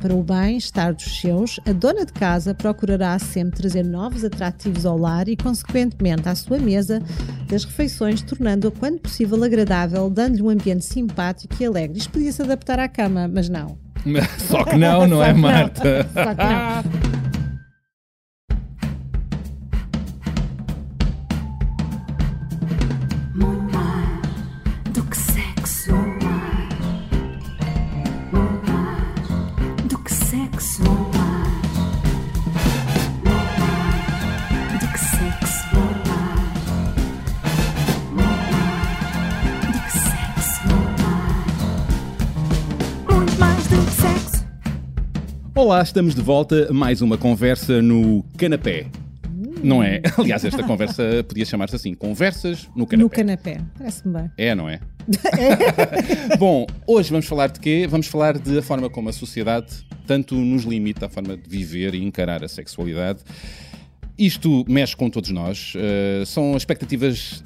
Para o bem-estar dos seus, a dona de casa procurará sempre trazer novos atrativos ao lar e, consequentemente, à sua mesa das refeições, tornando-a, quando possível, agradável, dando-lhe um ambiente simpático e alegre. Isto podia se adaptar à cama, mas não. Só que não, não é, Marta? Só que não. Olá, estamos de volta a mais uma conversa no canapé. Não é? Aliás, esta conversa podia chamar-se assim: Conversas no canapé. No canapé. Parece-me bem. É, não é? Bom, hoje vamos falar de quê? Vamos falar da forma como a sociedade tanto nos limita a forma de viver e encarar a sexualidade. Isto mexe com todos nós. eh, são expectativas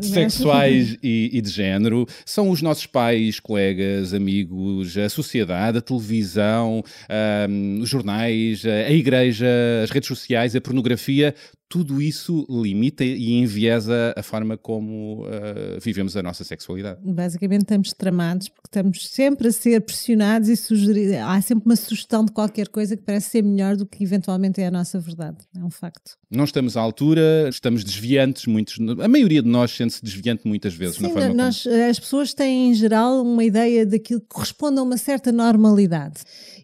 sexuais e, e de género. São os nossos pais, colegas, amigos, a sociedade, a televisão, ahm, os jornais, a igreja, as redes sociais, a pornografia. Tudo isso limita e enviesa a forma como ah, vivemos a nossa sexualidade. Basicamente estamos tramados porque estamos sempre a ser pressionados e sugerir. Há sempre uma sugestão de qualquer coisa que parece ser melhor do que eventualmente é a nossa verdade. É um facto. Não estamos à altura, estamos desviantes, muitos, a maioria de nós sente-se desviante muitas vezes Sim, nós, as pessoas têm em geral uma ideia daquilo que corresponde a uma certa normalidade.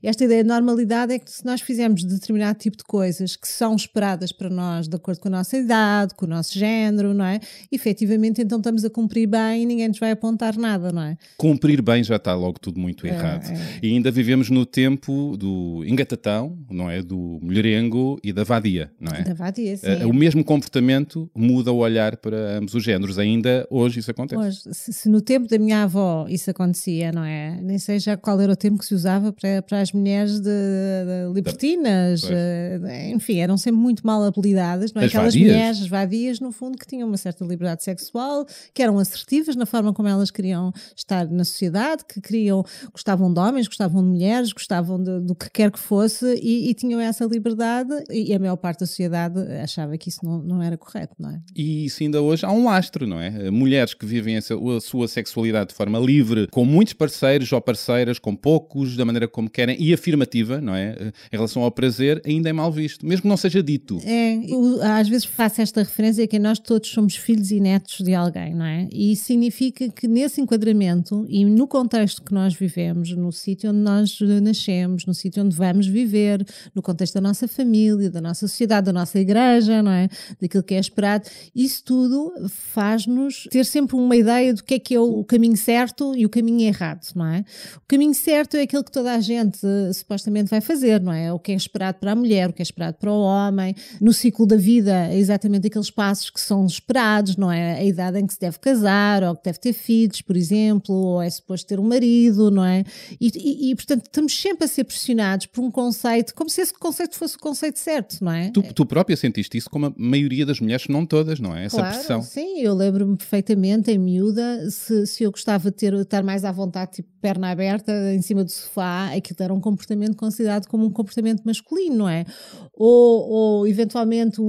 Esta ideia de normalidade é que se nós fizermos determinado tipo de coisas que são esperadas para nós de acordo com a nossa idade, com o nosso género, não é? Efetivamente, então estamos a cumprir bem e ninguém nos vai apontar nada, não é? cumprir bem já está logo tudo muito errado. é. E ainda vivemos no tempo do engatatão, não é? Do mulherengo e da vadia, não é? Da vadia, sim. Eh, O mesmo comportamento muda o olhar para ambos os géneros. Ainda hoje isso acontece. Hoje, se, se no tempo da minha avó isso acontecia, não é? Nem sei já qual era o tempo que se usava para, para as mulheres de, de libertinas, Pois. eh, enfim, eram sempre muito mal apelidadas, não é? As Aquelas vadias. mulheres, as vadias, no fundo, que tinham uma certa liberdade sexual, que eram assertivas na forma como elas queriam estar na sociedade, que queriam, gostavam de homens, gostavam de mulheres, gostavam de- do que quer que fosse e, e tinham essa liberdade e a maior parte da sociedade achava que isso não, não era correto, não é? E isso ainda hoje há um lastro, não é? Mulheres que vivem a sua sexualidade de forma livre, com muitos parceiros ou parceiras, com poucos, da maneira como querem, e afirmativa, não é? Em relação ao prazer, ainda é mal visto, mesmo que não seja dito. É, eu, às vezes faço esta referência que nós todos somos filhos e netos de alguém, não é? E significa que nesse enquadramento e no contexto que nós vivemos, no sítio onde nós eh, nascemos, no sítio onde vamos viver, no contexto da nossa família, da nossa sociedade, da nossa igreja, não é? Daquilo que é esperado, isso tudo faz-nos ter sempre uma ideia do que é que é o caminho certo e o caminho errado, não é? O caminho certo é aquilo que toda a gente eh, supostamente vai fazer, não é? O que é esperado para a mulher, o que é esperado para o homem. No ciclo da vida, é exatamente aqueles passos que são esperados, não é? A idade em que se deve casar, ou que deve ter filhos, por exemplo, ou é suposto ter um marido, não é? E, e- e, portanto, estamos sempre a ser pressionados por um conceito, como se esse conceito fosse o conceito certo, não é? Tu, tu própria sentiste isso como a maioria das mulheres, não todas, não é? Essa Claro, pressão. Sim, eu lembro-me perfeitamente, em miúda, se, se eu gostava de ter, estar mais à vontade, tipo perna aberta, em cima do sofá, aquilo era um comportamento considerado como um comportamento masculino, não é? Ou, ou eventualmente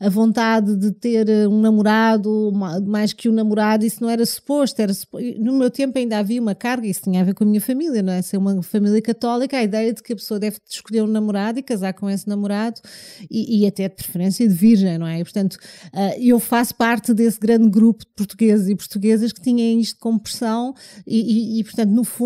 a vontade de ter eh, um namorado, ma- mais que um namorado, isso não era suposto. Era supo- No meu tempo ainda havia uma carga, isso tinha a ver com a minha família, não é? Ser uma família católica, a ideia de que a pessoa deve escolher um namorado e casar com esse namorado e, e até de preferência de virgem, não é? E, portanto, ah, eu faço parte desse grande grupo de portugueses e portuguesas que tinham isto como pressão e, e- e, portanto, no fundo,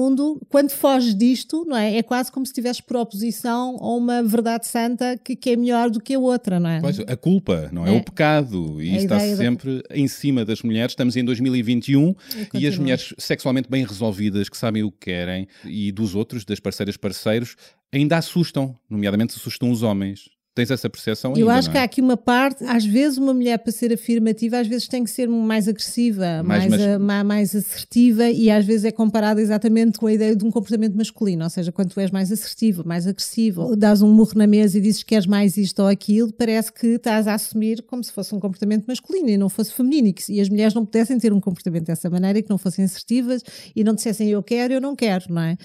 quando foges disto, não é? É quase como se estivesse por oposição a uma verdade santa que, que é melhor do que a outra, não é? Pois, a culpa, não é? É. O pecado. E A está ideia da- sempre em cima das mulheres. Estamos em 2021 e, as continua. mulheres sexualmente bem resolvidas, que sabem o que querem, e dos outros, das parceiras parceiros, ainda assustam, nomeadamente assustam os homens. Tens essa percepção ainda, Eu acho não que é? há aqui uma parte, às vezes uma mulher para ser afirmativa, às vezes tem que ser mais agressiva, Mais mais, mas- a- ma- mais assertiva e às vezes é comparada exatamente com a ideia de um comportamento masculino, ou seja, quando tu és mais assertiva, mais agressiva, ou dás um murro na mesa e dizes que queres mais isto ou aquilo, parece que estás a assumir como se fosse um comportamento masculino e não fosse feminino e, que, e as mulheres não pudessem ter um comportamento dessa maneira e que não fossem assertivas e não dissessem eu quero, eu não quero, não é?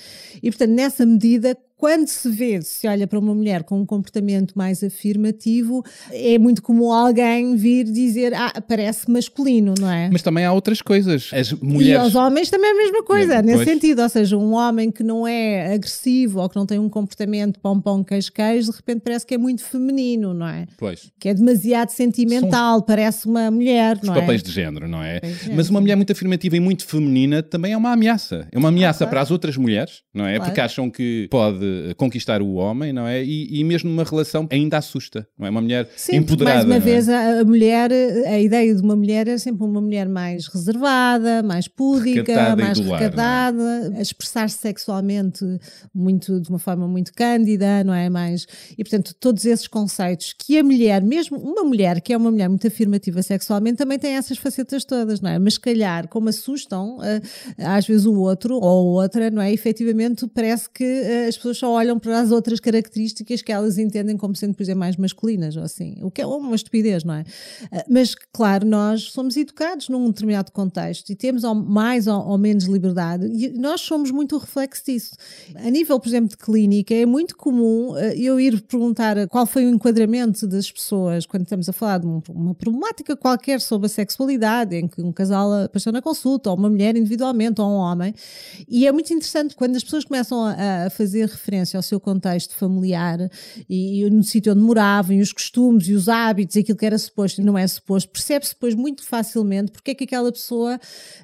E portanto, nessa medida, quando se vê, se olha para uma mulher com um comportamento mais afirmativo, é muito comum alguém vir dizer, ah, parece masculino, não é? Mas também há outras coisas. As E mulheres. aos homens também é a mesma coisa, Pois. nesse sentido. Ou seja, um homem que não é agressivo ou que não tem um comportamento pão-pão queijo-queijo, de repente parece que é muito feminino, não é? Pois. Que é demasiado sentimental, parece uma mulher, Os não papéis é? de género, não é? Papéis género. Mas uma mulher muito afirmativa e muito feminina também é uma ameaça. É uma ameaça claro. para as outras mulheres, não é? Claro. Porque acham que pode eh, conquistar o homem, não é? E, e mesmo numa relação ainda assusta, não é? Uma mulher Sim, empoderada. mais uma é? vez, a, a mulher, a ideia de uma mulher é sempre uma mulher mais reservada, mais púdica, Recatada mais do lar, não é? a expressar-se sexualmente muito, de uma forma muito cândida, não é? Mais, e portanto, todos esses conceitos que a mulher, mesmo uma mulher que é uma mulher muito afirmativa sexualmente, também tem essas facetas todas, não é? Mas se calhar, como assustam eh, às vezes o outro ou outra, não é? Efetivamente, parece que eh, as pessoas só olham para as outras características que elas entendem como sendo, por exemplo, mais masculinas ou assim, o que é uma estupidez, não é? Eh, Mas, claro, nós somos educados num determinado contexto e temos mais ou, menos liberdade e nós somos muito o reflexo disso. A nível, por exemplo, de clínica, é muito comum eh, eu ir perguntar qual foi o enquadramento das pessoas quando estamos a falar de um- uma problemática qualquer sobre a sexualidade, em que um casal apareceu na consulta, ou uma mulher individualmente, ou um homem. E é muito interessante quando as pessoas começam a fazer referência ao seu contexto familiar e, e no sítio onde moravam, e os costumes e os hábitos, aquilo que era suposto e não é suposto, percebe-se depois muito facilmente porque é que aquela pessoa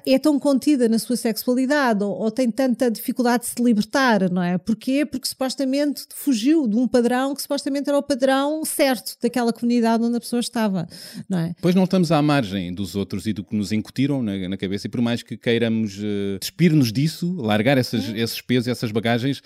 é tão contida na sua sexualidade ou, ou tem tanta dificuldade de se libertar, não é? Porquê? Porque supostamente fugiu de um padrão que supostamente era o padrão certo daquela comunidade onde a pessoa estava, não é? Pois não estamos à margem dos outros e do que nos incutiram na, na cabeça, e por mais que queiramos eh, despir-nos disso, largar essas- esses pesos, essas bagagens,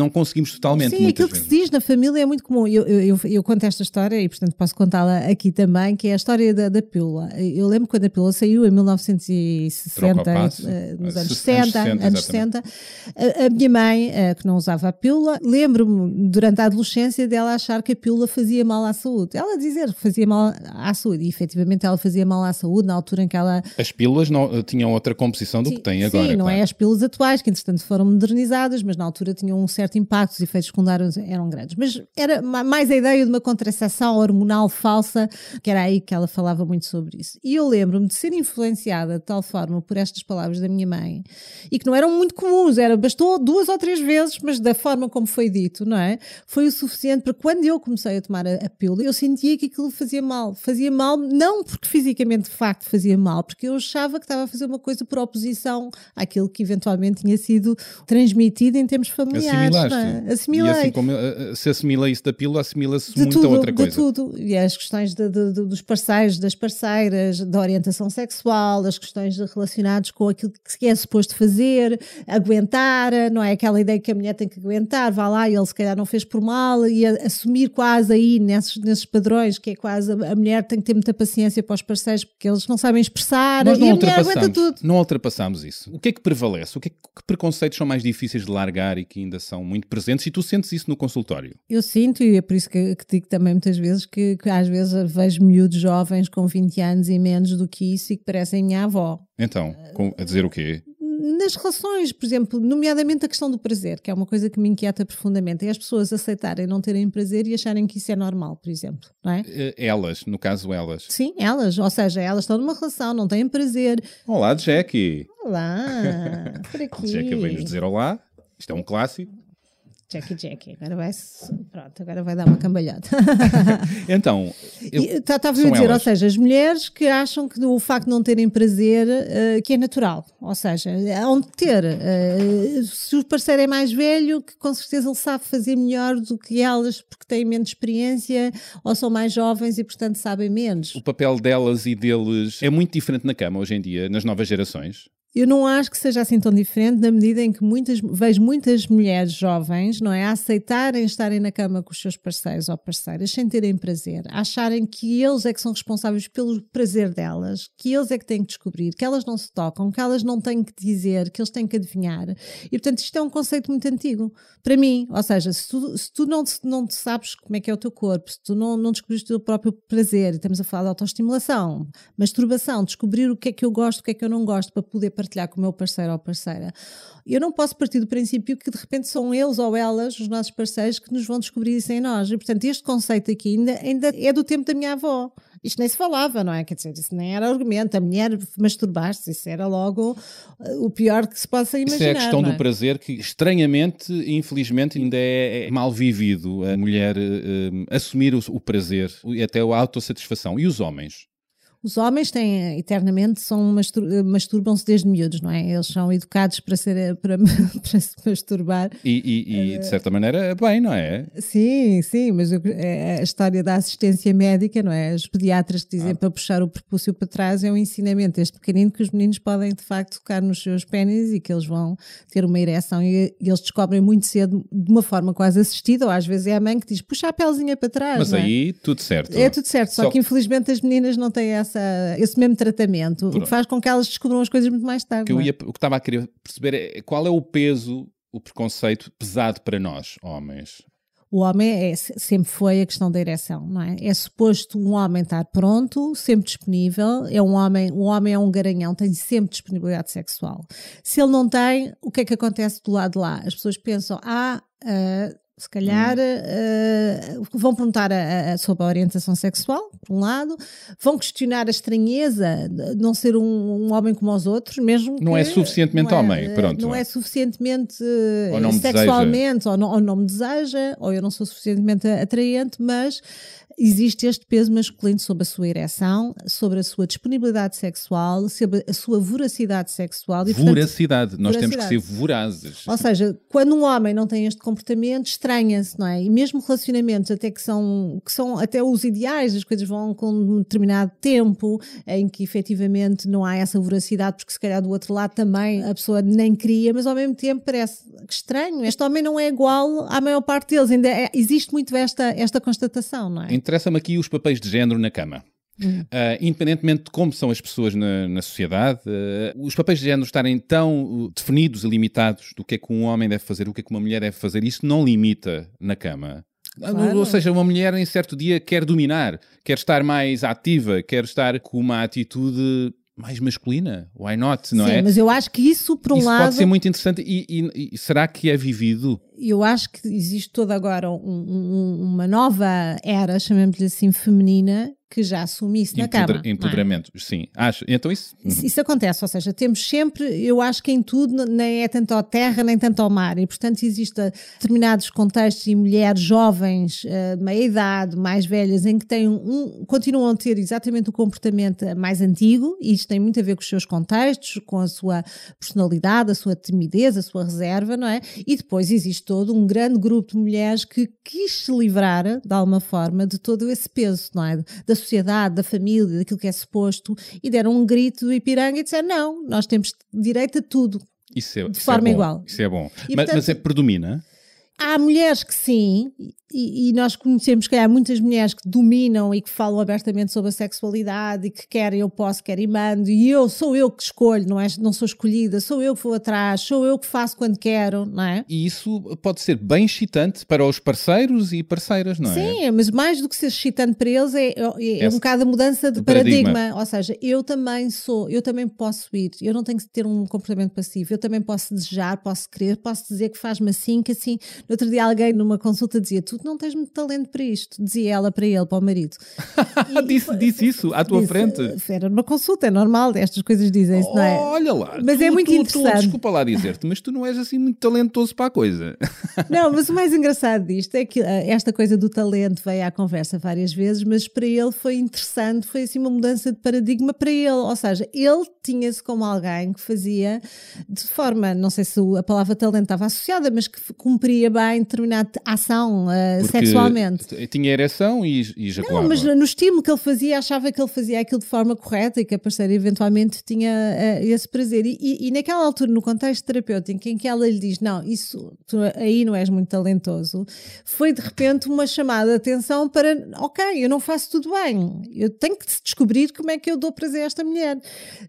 não conseguimos totalmente. Sim, aquilo que se vezes. diz na família é muito comum. Eu, eu, eu, conto esta história e, portanto, posso contá-la aqui também, que é a história da, da pílula. Eu lembro quando a pílula saiu em 1960, Troca ao passo. eh, nos anos anos 60, 60, anos 60, a, a minha mãe, eh, que não usava a pílula, lembro-me durante a adolescência dela achar que a pílula fazia mal à saúde. Ela dizer que fazia mal à saúde, e efetivamente ela fazia mal à saúde na altura em que ela As pílulas não, eh, tinham outra composição do que têm agora. Sim, não claro. é as pílulas atuais, que entretanto foram modernizadas, mas na altura tinham um certo impacto, os efeitos secundários eram grandes. Mas era ma- mais a ideia de uma contracepção hormonal falsa, que era aí que ela falava muito sobre isso. E eu lembro-me de ser influenciada de tal forma por estas palavras da minha mãe, e que não eram muito comuns, era, bastou duas ou três vezes, mas da forma como foi dito, não é? Foi o suficiente para quando eu comecei a tomar a, a pílula, eu sentia que aquilo fazia mal. Fazia mal, não porque fisicamente de facto fazia mal, porque eu achava que estava a fazer uma coisa por oposição àquilo que eventualmente tinha sido transmitido em termos familiares. É? Assimilaste. Assimilei. E assim como eh, eh, se assimila isso da pílula, assimila-se De muita tudo, outra coisa. de tudo. E as questões de- de- de- dos parceiros, das parceiras, da orientação sexual, as questões relacionadas com aquilo que é suposto fazer, aguentar, não é? Aquela ideia que a mulher tem que aguentar, vá lá, e ele se calhar não fez por mal, e a- assumir quase aí nesses, nesses padrões, que é quase a, a mulher tem que ter muita paciência para os parceiros, porque eles não sabem expressar, Nós não e a mulher aguenta ultrapassamos, tudo. não ultrapassamos isso. O que é que prevalece? O que, é que, que preconceitos são mais difíceis de largar e que ainda são muito presentes? E tu sentes isso no consultório? Eu sinto, e é por isso que, que digo também muitas vezes que, que às vezes vejo miúdos jovens com 20 anos e menos do que isso e que parecem minha avó. Então, com- a dizer o quê? Nas relações, por exemplo, nomeadamente a questão do prazer, que é uma coisa que me inquieta profundamente, é as pessoas aceitarem não terem prazer e acharem que isso é normal, por exemplo, não é? Eh, Elas, no caso elas. Sim, elas, ou seja, elas estão numa relação, não têm prazer. Olá, Jackie. Olá, por aqui. Jackie veio-nos dizer olá. Isto é um clássico. Jackie, Jackie, agora vai pronto, agora vai dar uma cambalhota. Então, Estava a são dizer, elas. ou seja, as mulheres que acham que o facto de não terem prazer eh, que é natural, ou seja, hão de ter. eh, se o parceiro é mais velho, que com certeza ele sabe fazer melhor do que elas porque têm menos experiência ou são mais jovens e portanto sabem menos. o papel delas e deles é muito diferente na cama hoje em dia, nas novas gerações. Eu não acho que seja assim tão diferente na medida em que muitas, vejo muitas mulheres jovens, não é, a aceitarem estarem na cama com os seus parceiros ou parceiras sem terem prazer, a acharem que eles é que são responsáveis pelo prazer delas, que eles é que têm que descobrir, que elas não se tocam, que elas não têm que dizer, que eles têm que adivinhar. E portanto isto é um conceito muito antigo para mim. Ou seja, se tu, se tu não, não te sabes como é que é o teu corpo, se tu não, não descobriste o teu próprio prazer, estamos a falar de autoestimulação, masturbação, descobrir o que é que eu gosto, o que é que eu não gosto para poder partilhar com o meu parceiro ou parceira, eu não posso partir do princípio que de repente são eles ou elas, os nossos parceiros, que nos vão descobrir isso em nós. E, portanto, este conceito aqui ainda, ainda é do tempo da minha avó. Isto nem se falava, não é? Quer dizer, isso nem era argumento. A mulher masturbar-se, isso era logo uh, o pior que se possa imaginar. Isso é a questão não do prazer que, estranhamente, infelizmente, ainda é, é mal vivido. A mulher uh, assumir o, o prazer e até a autossatisfação. E os homens? Os homens têm, eternamente, são masturbam-se desde miúdos, não é? Eles são educados para, ser, para, para se masturbar. E, e, e, de certa maneira, bem, não é? Sim, sim, mas eu, é, é a história da assistência médica, não é? Os pediatras que dizem ah. para puxar o prepúcio para trás é um ensinamento este pequenino que os meninos podem, de facto, tocar nos seus pênis e que eles vão ter uma ereção e, e, eles descobrem muito cedo, de uma forma quase assistida, ou às vezes é a mãe que diz, puxa a pelzinha para trás. Mas é? aí, tudo certo. É tudo certo, só, só que infelizmente as meninas não têm essa essa, esse mesmo tratamento, Pronto. o que faz com que elas descubram as coisas muito mais tarde. Que eu é? ia, o que estava a querer perceber é qual é o peso, o preconceito pesado para nós, homens. O homem é, sempre foi a questão da ereção, não é? É suposto um homem estar pronto, sempre disponível. É um homem, um homem é um garanhão, tem sempre disponibilidade sexual. Se ele não tem, o que é que acontece do lado de lá? As pessoas pensam, ah, uh, se calhar hum. uh, vão perguntar a, a, sobre a orientação sexual, por um lado, vão questionar a estranheza de não ser um, um homem como os outros, mesmo Não é suficientemente não é, homem, pronto. Não é suficientemente ou sexualmente, ou não, ou não me deseja, ou eu não sou suficientemente atraente, mas existe este peso masculino sobre a sua ereção, sobre a sua disponibilidade sexual, sobre a sua voracidade sexual. E, voracidade, portanto, nós voracidade. temos que ser vorazes. Ou seja, quando um homem não tem este comportamento, estranha-se, não é? E mesmo relacionamentos até que são, que são até os ideais, as coisas vão com um determinado tempo, em que efetivamente não há essa voracidade, porque se calhar do outro lado também a pessoa nem queria, mas ao mesmo tempo parece estranho. Este homem não é igual à maior parte deles, ainda é, existe muito esta, esta constatação, não é? Interessa-me aqui os papéis de género na cama. Uh, independentemente de como são as pessoas na, na sociedade, uh, os papéis de género estarem tão uh, definidos e limitados do que é que um homem deve fazer, o que é que uma mulher deve fazer, isso não limita na cama. Claro. Ou seja, uma mulher em certo dia quer dominar, quer estar mais ativa, quer estar com uma atitude mais masculina. Why not? Não Sim, é? mas eu acho que isso, por um isso lado. pode ser muito interessante. E, e, e, será que é vivido? Eu acho que existe toda agora um, um, uma nova era, chamemos-lhe assim, feminina, que já assume isso na cama. É? Empoderamento, é? sim. Acho. Então isso... isso... isso. acontece, ou seja, temos sempre, eu acho que em tudo, nem é tanto ao terra, nem tanto ao mar, e portanto existem determinados contextos e mulheres jovens, uh, meia idade, mais velhas, em que têm um, continuam a ter exatamente o comportamento mais antigo, e isto tem muito a ver com os seus contextos, com a sua personalidade, a sua timidez, a sua reserva, não é? E depois existe todo um grande grupo de mulheres que quis se livrar, de alguma forma, de todo esse peso, não é? Da sociedade, da família, daquilo que é suposto, e deram um grito do Ipiranga e disseram: não, nós temos direito a tudo. Isso é, de isso forma é igual. Isso é bom. Mas, portanto, mas é predomina? Há mulheres que sim, e, e, nós conhecemos que há muitas mulheres que dominam e que falam abertamente sobre a sexualidade e que querem eu posso, querem mando, e eu sou eu que escolho, não, é, não sou escolhida, sou eu que vou atrás, sou eu que faço quando quero, não é? E isso pode ser bem excitante para os parceiros e parceiras, não é? Sim, mas mais do que ser excitante para eles é, é, é um bocado a mudança de paradigma. paradigma. Ou seja, eu também sou, eu também posso ir, eu não tenho que ter um comportamento passivo, eu também posso desejar, posso querer, posso dizer que faz-me assim, que assim. No outro dia alguém numa consulta dizia, tu não tens muito talento para isto, dizia ela para ele, para o marido. E, disse, disse isso à tua disse, frente? Era numa consulta, é normal, estas coisas dizem-se, oh, não é? Olha lá, mas tu, é muito tu, interessante. Tu, desculpa lá dizer-te, mas tu não és assim muito talentoso para a coisa. Não, mas o mais engraçado disto é que eh, esta coisa do talento veio à conversa várias vezes, mas para ele foi interessante, foi assim uma mudança de paradigma para ele, ou seja, ele tinha-se como alguém que fazia de forma, não sei se a palavra talento estava associada, mas que cumpria bem determinada ação uh, sexualmente. Tinha ereção e, e ejaculava. Não, mas no estímulo que ele fazia, achava que ele fazia aquilo de forma correta e que a parceira eventualmente tinha uh, esse prazer. E, e, e, naquela altura, no contexto terapêutico, em que ela lhe diz: Não, isso tu aí não és muito talentoso, foi de repente uma chamada de atenção para: Ok, eu não faço tudo bem, eu tenho que descobrir como é que eu dou prazer a esta mulher.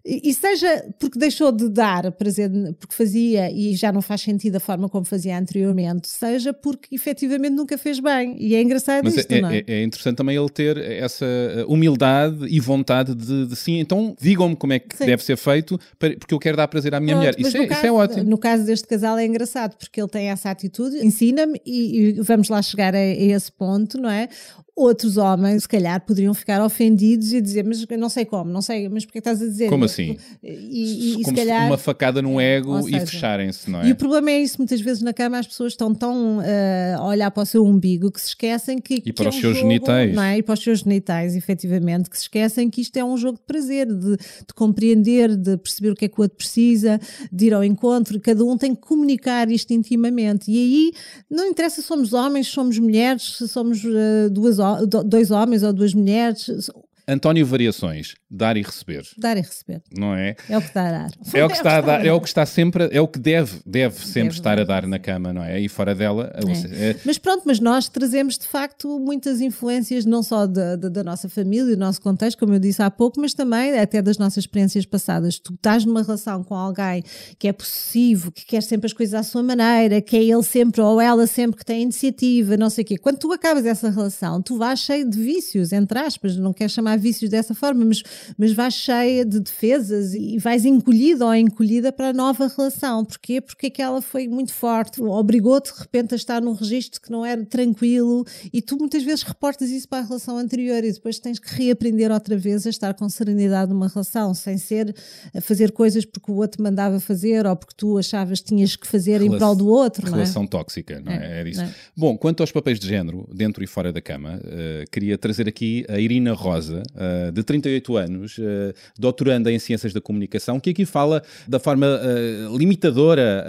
E, e seja porque deixou de dar prazer porque fazia e já não faz sentido a forma como fazia anteriormente, seja porque efetivamente nunca fez bem. E é engraçado Mas isto, é, não é? é- é interessante também ele ter essa uh, humildade e vontade de, de sim, então digam-me como é que Sim. deve ser feito, porque eu quero dar prazer à minha Pronto, mulher. mas Isso é, isso caso- é ótimo. No caso deste casal é engraçado, porque ele tem essa atitude, ensina-me e, e vamos lá chegar a, a esse ponto, não é? Outros homens, se calhar, poderiam ficar ofendidos e dizer, mas não sei como, não sei, mas porque estás a dizer? Como assim? E, e- e se Como calhar... uma facada no ego Ou e seja, fecharem-se, não é? E o problema é isso, muitas vezes na cama as pessoas estão tão eh, a olhar para o seu umbigo que se esquecem que. que para é os um seus jogo, genitais. Não é? E para os seus genitais, efetivamente, que se esquecem que isto é um jogo de prazer, de, de compreender, de perceber o que é que o outro precisa, de ir ao encontro, cada um tem que comunicar isto intimamente. E aí não interessa se somos homens, se somos mulheres, se somos eh, duas, dois homens ou duas mulheres, António Variações, dar e receber, dar e receber. não é? É o que está a dar. É o que está a dar, é o que está sempre, é o que deve, deve sempre Deve estar a dar, na cama, não é? E fora dela, seja, é- Mas pronto, mas nós trazemos de facto muitas influências, não só da, da, da nossa família, do nosso contexto, como eu disse há pouco, mas também até das nossas experiências passadas. Tu estás numa relação com alguém que é possessivo, que quer sempre as coisas à sua maneira, que é ele sempre ou ela sempre que tem iniciativa, não sei o quê. Quando tu acabas essa relação, tu vais cheio de vícios, entre aspas, não quero chamar vícios dessa forma, mas, mas vais cheia de defesas e vais encolhido ou encolhida para a nova relação. Porquê? Porque aquela foi muito forte, obrigou-te de repente a estar num registro que não era tranquilo e tu muitas vezes reportas isso para a relação anterior e depois tens que reaprender outra vez a estar com serenidade numa relação, sem ser a fazer coisas porque o outro mandava fazer ou porque tu achavas que tinhas que fazer em Relação- prol do outro, não é? relação tóxica, não é? É, Era isso. é? Bom, quanto aos papéis de género, dentro e fora da cama, eh, queria trazer aqui a Irina Rosa, eh, de 38 anos, eh, doutoranda em Ciências da Comunicação, que aqui fala da forma eh, limitadora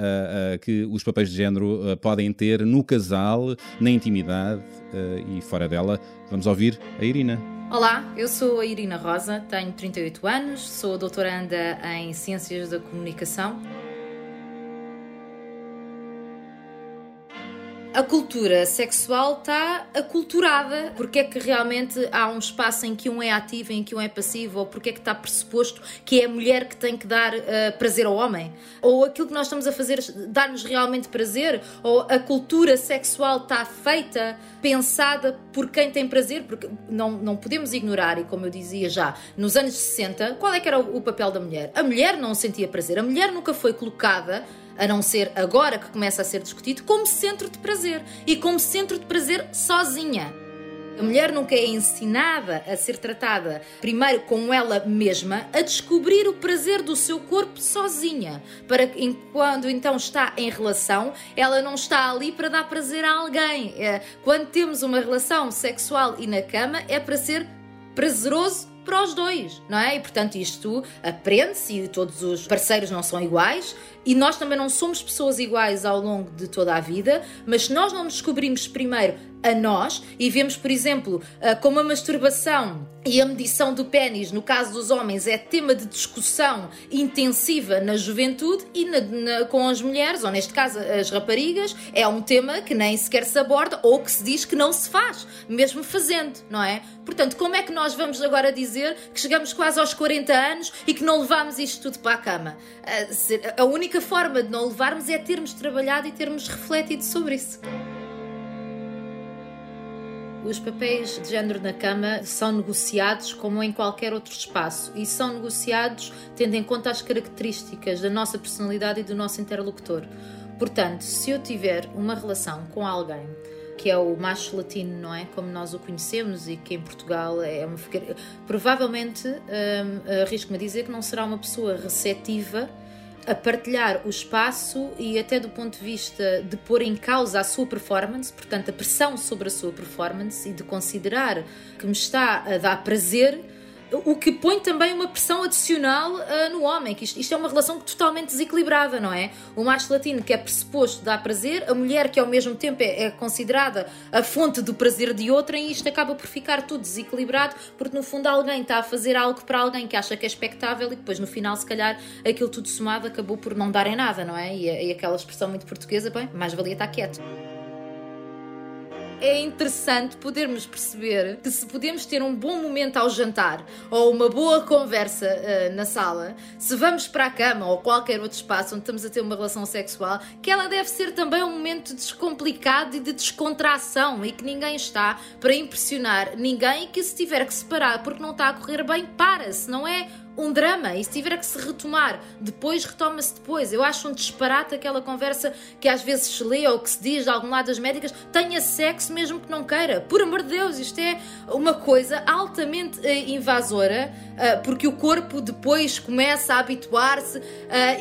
que os papéis de género podem ter no casal, na intimidade e fora dela. Vamos ouvir a Irina. Olá, eu sou a Irina Rosa, tenho 38 anos, sou doutoranda em Ciências da Comunicação. A cultura sexual está aculturada. Porque é que realmente há um espaço em que um é ativo e em que um é passivo? Ou porque é que está pressuposto que é a mulher que tem que dar eh, prazer ao homem? Ou aquilo que nós estamos a fazer dar-nos realmente prazer? Ou a cultura sexual está feita, pensada por quem tem prazer? Porque não, não podemos ignorar, e como eu dizia já, nos anos 60, qual é que era o, o papel da mulher? A mulher não sentia prazer. A mulher nunca foi colocada a não ser agora que começa a ser discutido, como centro de prazer. E como centro de prazer sozinha. A mulher nunca é ensinada a ser tratada, primeiro com ela mesma, a descobrir o prazer do seu corpo sozinha. Para que, quando então está em relação, ela não está ali para dar prazer a alguém. É, quando temos uma relação sexual e na cama, é para ser prazeroso para os dois, não é? E portanto isto aprende-se e todos os parceiros não são iguais e nós também não somos pessoas iguais ao longo de toda a vida, mas se nós não descobrimos primeiro a nós e vemos, por exemplo, ah, como a masturbação e a medição do pênis, no caso dos homens, é tema de discussão intensiva na juventude e na- na- com as mulheres, ou neste caso as raparigas, é um tema que nem sequer se aborda ou que se diz que não se faz, mesmo fazendo, não é? Portanto, como é que nós vamos agora dizer que chegamos quase aos 40 anos e que não levamos isto tudo para a cama? Ah, A única forma de não levarmos é termos trabalhado e termos refletido sobre isso. Os papéis de género na cama são negociados como em qualquer outro espaço e são negociados tendo em conta as características da nossa personalidade e do nosso interlocutor. Portanto, se eu tiver uma relação com alguém que é o macho latino, não é? Como nós o conhecemos e que em Portugal é uma. Provavelmente, hum, arrisco-me a dizer que não será uma pessoa receptiva a partilhar o espaço e até do ponto de vista de pôr em causa a sua performance, portanto a pressão sobre a sua performance e de considerar que me está a dar prazer, o que põe também uma pressão adicional ah, no homem, que isto, isto é uma relação totalmente desequilibrada, não é? O macho latino que é pressuposto dar prazer, a mulher que ao mesmo tempo é, é considerada a fonte do prazer de outra e isto acaba por ficar tudo desequilibrado porque no fundo alguém está a fazer algo para alguém que acha que é expectável e depois no final se calhar aquilo tudo somado acabou por não dar em nada, não é? E, e aquela expressão muito portuguesa, bem, mais valia estar quieto. É interessante podermos perceber que se podemos ter um bom momento ao jantar ou uma boa conversa uh, na sala, se vamos para a cama ou qualquer outro espaço onde estamos a ter uma relação sexual, que ela deve ser também um momento descomplicado e de descontração e que ninguém está para impressionar ninguém e que se tiver que separar porque não está a correr bem, para-se, não é um drama e se tiver que se retomar depois, retoma-se depois. Eu acho um disparate aquela conversa que às vezes se lê ou que se diz de algum lado das médicas: tenha sexo mesmo que não queira. Por amor de Deus, isto é uma coisa altamente uh, invasora, uh, porque o corpo depois começa a habituar-se uh,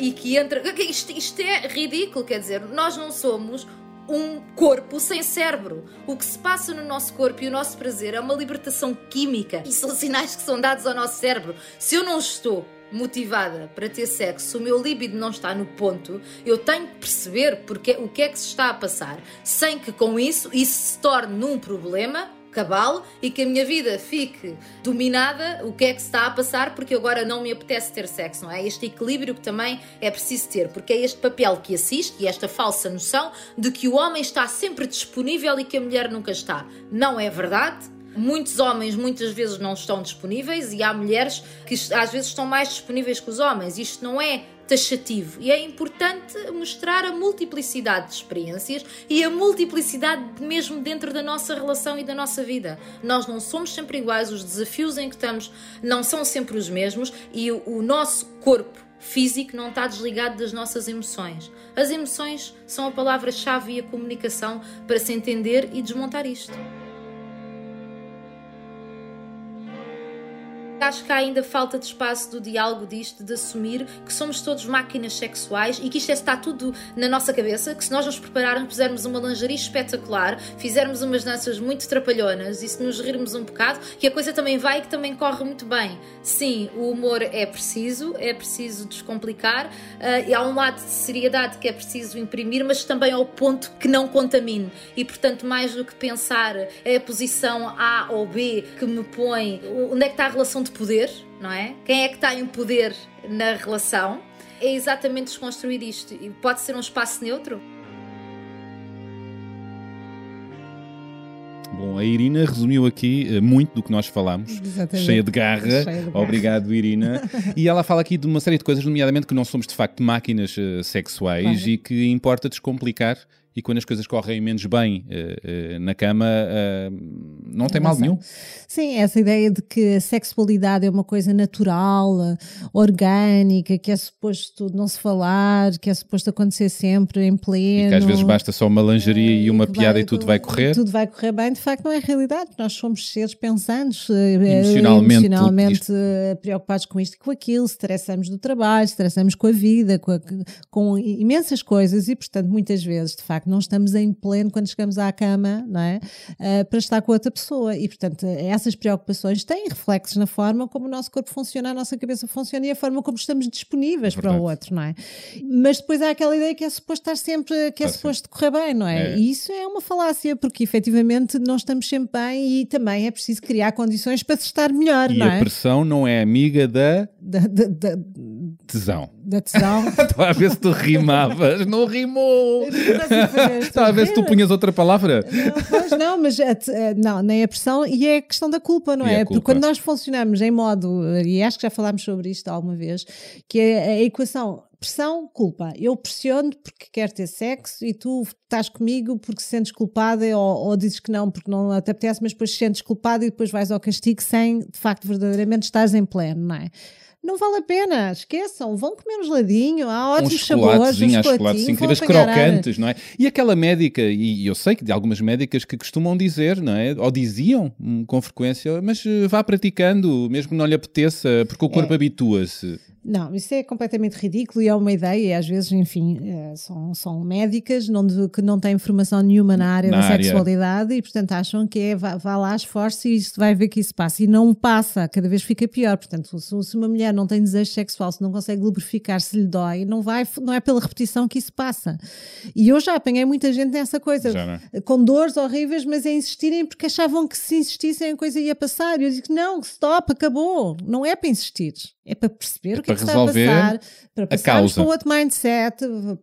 e que entra. Isto, isto é ridículo, quer dizer, nós não somos um corpo sem cérebro. O que se passa no nosso corpo e o nosso prazer é uma libertação química e são sinais que são dados ao nosso cérebro. Se eu não estou motivada para ter sexo, se o meu líbido não está no ponto, eu tenho que perceber porque, o que é que se está a passar, sem que com isso isso se torne num problema cabal e que a minha vida fique dominada o que é que se está a passar porque agora não me apetece ter sexo, não é? Este equilíbrio que também é preciso ter, porque é este papel que assiste e esta falsa noção de que o homem está sempre disponível e que a mulher nunca está. Não é verdade. Muitos homens muitas vezes não estão disponíveis e há mulheres que às vezes estão mais disponíveis que os homens. Isto não é taxativo e é importante mostrar a multiplicidade de experiências e a multiplicidade mesmo dentro da nossa relação e da nossa vida. Nós não somos sempre iguais, os desafios em que estamos não são sempre os mesmos e o, nosso corpo físico não está desligado das nossas emoções. As emoções são a palavra-chave e a comunicação para se entender e desmontar isto. Acho que há ainda falta de espaço do diálogo disto, de assumir que somos todos máquinas sexuais e que isto é, está tudo na nossa cabeça, que se nós nos prepararmos, fizermos uma lingerie espetacular, fizermos umas danças muito trapalhonas e se nos rirmos um bocado, que a coisa também vai e que também corre muito bem. Sim, o humor é preciso, é preciso descomplicar, uh, e há um lado de seriedade que é preciso imprimir, mas também ao ponto que não contamine. E portanto, mais do que pensar é a posição A ou B que me põe, onde é que está a relação de poder, não é? Quem é que está em poder na relação? É exatamente desconstruir isto. E pode ser um espaço neutro? Bom, a Irina resumiu aqui uh, muito do que nós falámos, Exatamente. cheia de garra. Cheia de garra. Obrigado, Irina. e ela fala aqui de uma série de coisas, nomeadamente que não somos de facto máquinas uh, sexuais Claro. e que importa descomplicar. E quando as coisas correm menos bem uh, uh, na cama, uh, não tem mal sei. nenhum. Sim, essa ideia de que a sexualidade é uma coisa natural, orgânica, que é suposto não se falar, que é suposto acontecer sempre em pleno. E que às vezes basta só uma lingerie e uma piada vai- e tudo vai correr. Tudo vai correr bem, de facto não é realidade. Nós somos seres pensantes, Emocionalmente, emocionalmente preocupados com isto e com aquilo, estressamos do trabalho, estressamos com a vida, com, a- com imensas coisas e, portanto, muitas vezes, de facto, não estamos em pleno quando chegamos à cama, não é? Eh, para estar com outra pessoa. E, portanto, essas preocupações têm reflexos na forma como o nosso corpo funciona, a nossa cabeça funciona e a forma como estamos disponíveis para o outro, não é? Mas depois há aquela ideia que é suposto estar sempre, que é Está suposto correr bem, não é? É. E isso é uma falácia, porque efetivamente não estamos sempre bem e também é preciso criar condições para se estar melhor, E não a é? pressão não é amiga da Da, da, da, tesão. da tesão. Estava a ver se tu rimavas. Não rimou. Estava a ver se tu punhas outra palavra. Não, pois não, mas a eh, não, nem a pressão e é a questão da culpa, não E é? culpa. Porque quando nós funcionamos em modo, e acho que já falámos sobre isto alguma vez, que é a equação pressão, culpa. Eu pressiono porque quero ter sexo e tu estás comigo porque se sentes culpada ou, ou dizes que não porque não te apetece, mas depois te sentes culpada e depois vais ao castigo sem de facto verdadeiramente estás em pleno, não é? Não vale a pena, esqueçam, vão comer um geladinho, há ótimos uns sabores, uns há chocolates incríveis, crocantes, não é? E aquela médica, e eu sei que de algumas médicas que costumam dizer, não é? Ou diziam hum, com frequência, mas eh, vá praticando, mesmo que não lhe apeteça, porque o corpo É. habitua-se. Não, isso é completamente ridículo e é uma ideia, e às vezes, enfim, eh, são, são médicas não que não têm formação nenhuma na área Na da área. sexualidade e, portanto, acham que é vá, vá lá, esforce e isto vai ver que isso passa. E não passa, cada vez fica pior. Portanto, se uma mulher não tem desejo sexual, se não consegue lubrificar, se lhe dói, não, vai, não é pela repetição que isso passa. E eu já apanhei muita gente nessa coisa, é? com dores horríveis, mas a insistirem porque achavam que se insistissem a coisa ia passar. E eu digo, não, stop, acabou. Não é para insistir, é para perceber o que para que se resolver está a passar, para passarmos para outro mindset,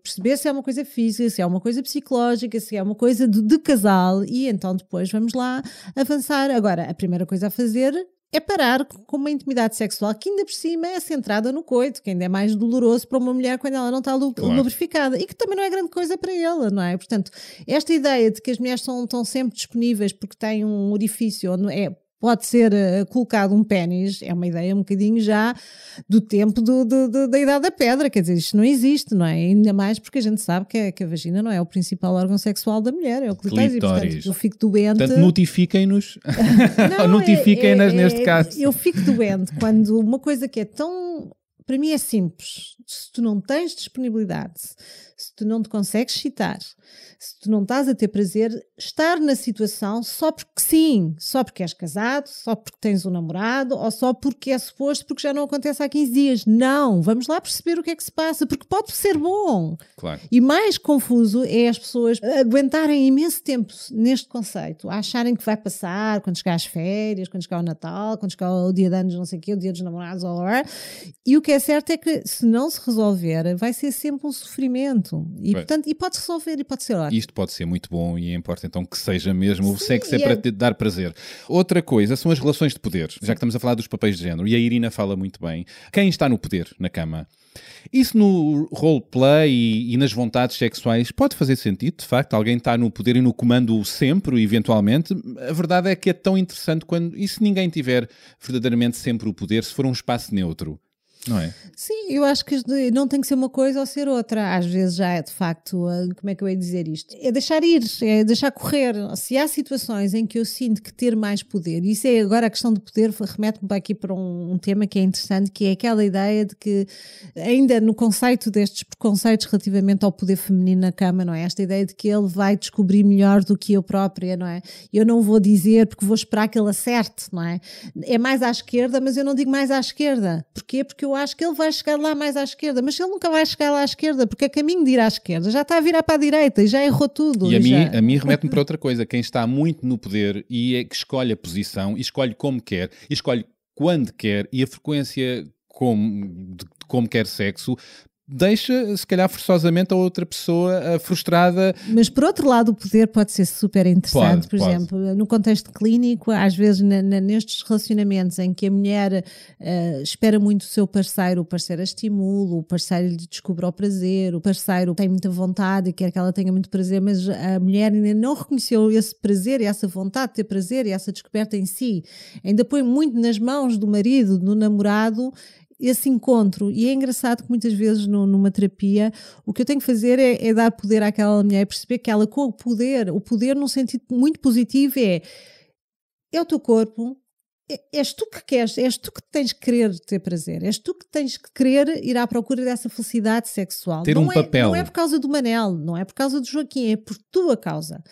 perceber se é uma coisa física, se é uma coisa psicológica, se é uma coisa de, de casal e então depois vamos lá avançar. Agora, a primeira coisa a fazer é parar com uma intimidade sexual que ainda por cima é centrada no coito, que ainda é mais doloroso para uma mulher quando ela não está Claro. lubrificada e que também não é grande coisa para ela, não é? Portanto, esta ideia de que as mulheres são, estão sempre disponíveis porque têm um orifício onde é, pode ser eh, colocado um pênis, é uma ideia um bocadinho já do tempo do- do- do- da idade da pedra, quer dizer, isto não existe, não é? Ainda mais porque a gente sabe que a, que a vagina não é o principal órgão sexual da mulher, é o clitóris, e portanto eu fico doente. Portanto, notifiquem-nos. Notifiquem-nas é- neste é- caso. Eu fico doente quando uma coisa que é tão. Para mim é simples. Se tu não tens disponibilidade, se tu não te consegues excitar, se tu não estás a ter prazer, estar na situação só porque sim, só porque és casado, só porque tens um namorado ou só porque é suposto, porque já não acontece há 15 dias. Não, vamos lá perceber o que é que se passa, porque pode ser bom. Claro. E mais confuso é as pessoas aguentarem imenso tempo neste conceito, acharem que vai passar quando chegar às férias, quando chegar o Natal, quando chegar o dia de anos, não sei o quê, o dia dos namorados, ou e o que é certo é que se não se resolver, vai ser sempre um sofrimento. E, portanto, e pode resolver e pode ser ótimo. Isto pode ser muito bom e importa então que seja mesmo. O Sim, sexo é e para é- te dar prazer. Outra coisa são as relações de poder, já que estamos a falar dos papéis de género, e a Irina fala muito bem. Quem está no poder na cama? Isso no roleplay e, e nas vontades sexuais pode fazer sentido, de facto. Alguém está no poder e no comando sempre, eventualmente. A verdade é que é tão interessante quando. E se ninguém tiver verdadeiramente sempre o poder, se for um espaço neutro? Não é? Sim, eu acho que não tem que ser uma coisa ou ser outra. Às vezes já é de facto, como é que eu ia dizer isto? É deixar ir, é deixar correr. Se há situações em que eu sinto que ter mais poder, isso é agora a questão do poder, remete-me aqui para um, um tema que é interessante, que é aquela ideia de que, ainda no conceito destes preconceitos relativamente ao poder feminino na cama, não é? Esta ideia de que ele vai descobrir melhor do que eu própria, não é? Eu não vou dizer porque vou esperar que ele acerte, não é? É mais à esquerda, mas eu não digo mais à esquerda. Porquê? Porque eu acho que ele vai chegar lá mais à esquerda, mas ele nunca vai chegar lá à esquerda, porque é caminho de ir à esquerda, já está a virar para a direita e já errou tudo. E a mim, já- a mim remete-me para outra coisa. Quem está muito no poder e é que escolhe a posição, e escolhe como quer, e escolhe quando quer, e a frequência como, de como quer sexo, deixa, se calhar, forçosamente a outra pessoa ah, frustrada. Mas por outro lado, o poder pode ser super interessante. Pode, por pode. exemplo, no contexto clínico, às vezes nestes relacionamentos em que a mulher eh, espera muito o seu parceiro, o parceiro a estimula, o parceiro lhe descobre o prazer, o parceiro tem muita vontade e quer que ela tenha muito prazer, mas a mulher ainda não reconheceu esse prazer e essa vontade de ter prazer e essa descoberta em si. Ainda põe muito nas mãos do marido, do namorado, esse encontro. E é engraçado que muitas vezes no- numa terapia o que eu tenho que fazer é, é dar poder àquela mulher e perceber que ela com o poder, o poder num sentido muito positivo é é o teu corpo, és tu que queres, és tu que tens que querer ter prazer, és tu que tens que querer ir à procura dessa felicidade sexual. Ter não um é, papel. Não é por causa do Manel, não é por causa do Joaquim, é por tua causa.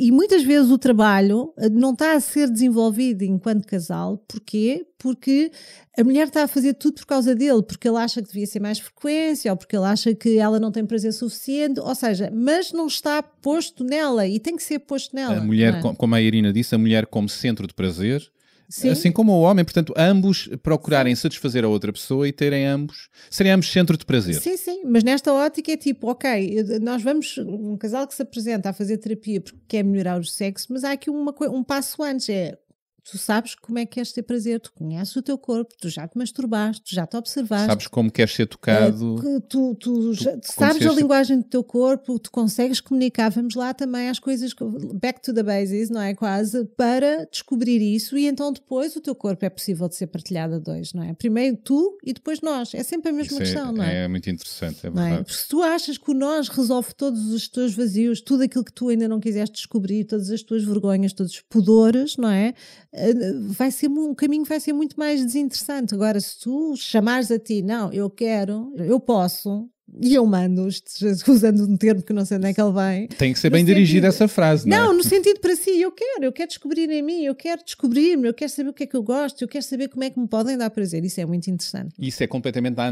E muitas vezes o trabalho eh, não está a ser desenvolvido enquanto casal, porquê? Porque a mulher está a fazer tudo por causa dele, porque ele acha que devia ser mais frequência, ou porque ele acha que ela não tem prazer suficiente, ou seja, mas não está posto nela e tem que ser posto nela. A mulher, é? com- como a Irina disse, a mulher como centro de prazer. Sim. Assim como o homem, portanto, ambos procurarem satisfazer a outra pessoa e terem ambos, serem ambos centro de prazer. Sim, sim, mas nesta ótica é tipo, ok, nós vamos, um casal que se apresenta a fazer terapia porque quer melhorar o sexo, mas há aqui uma, um passo antes, é tu sabes como é que queres ter prazer, tu conheces o teu corpo, tu já te masturbaste, tu já te observaste. Sabes como queres ser tocado. eh, que tu, tu já- tu sabes a linguagem do teu corpo, tu consegues comunicar. Vamos lá também às coisas, back to the bases, não é? Quase, para descobrir isso e então depois o teu corpo é possível de ser partilhado a dois, não é? Primeiro tu e depois nós. É sempre a mesma Isso questão, é, não é? é muito interessante, é é? verdade. Porque se tu achas que o nós resolve todos os teus vazios, tudo aquilo que tu ainda não quiseste descobrir, todas as tuas vergonhas, todos os pudores, não é? Eh, Vai ser, o caminho vai ser muito mais desinteressante. Agora, se tu chamares a ti, não, eu quero, eu posso, e eu mando, usando um termo que não sei onde é que ele vem. Tem que ser bem dirigida essa frase, não, Não, é? no sentido para si, eu quero, eu quero descobrir em mim, eu quero descobrir-me, eu quero saber o que é que eu gosto, eu quero saber como é que me podem dar prazer. Isso é muito interessante. Isso é completamente a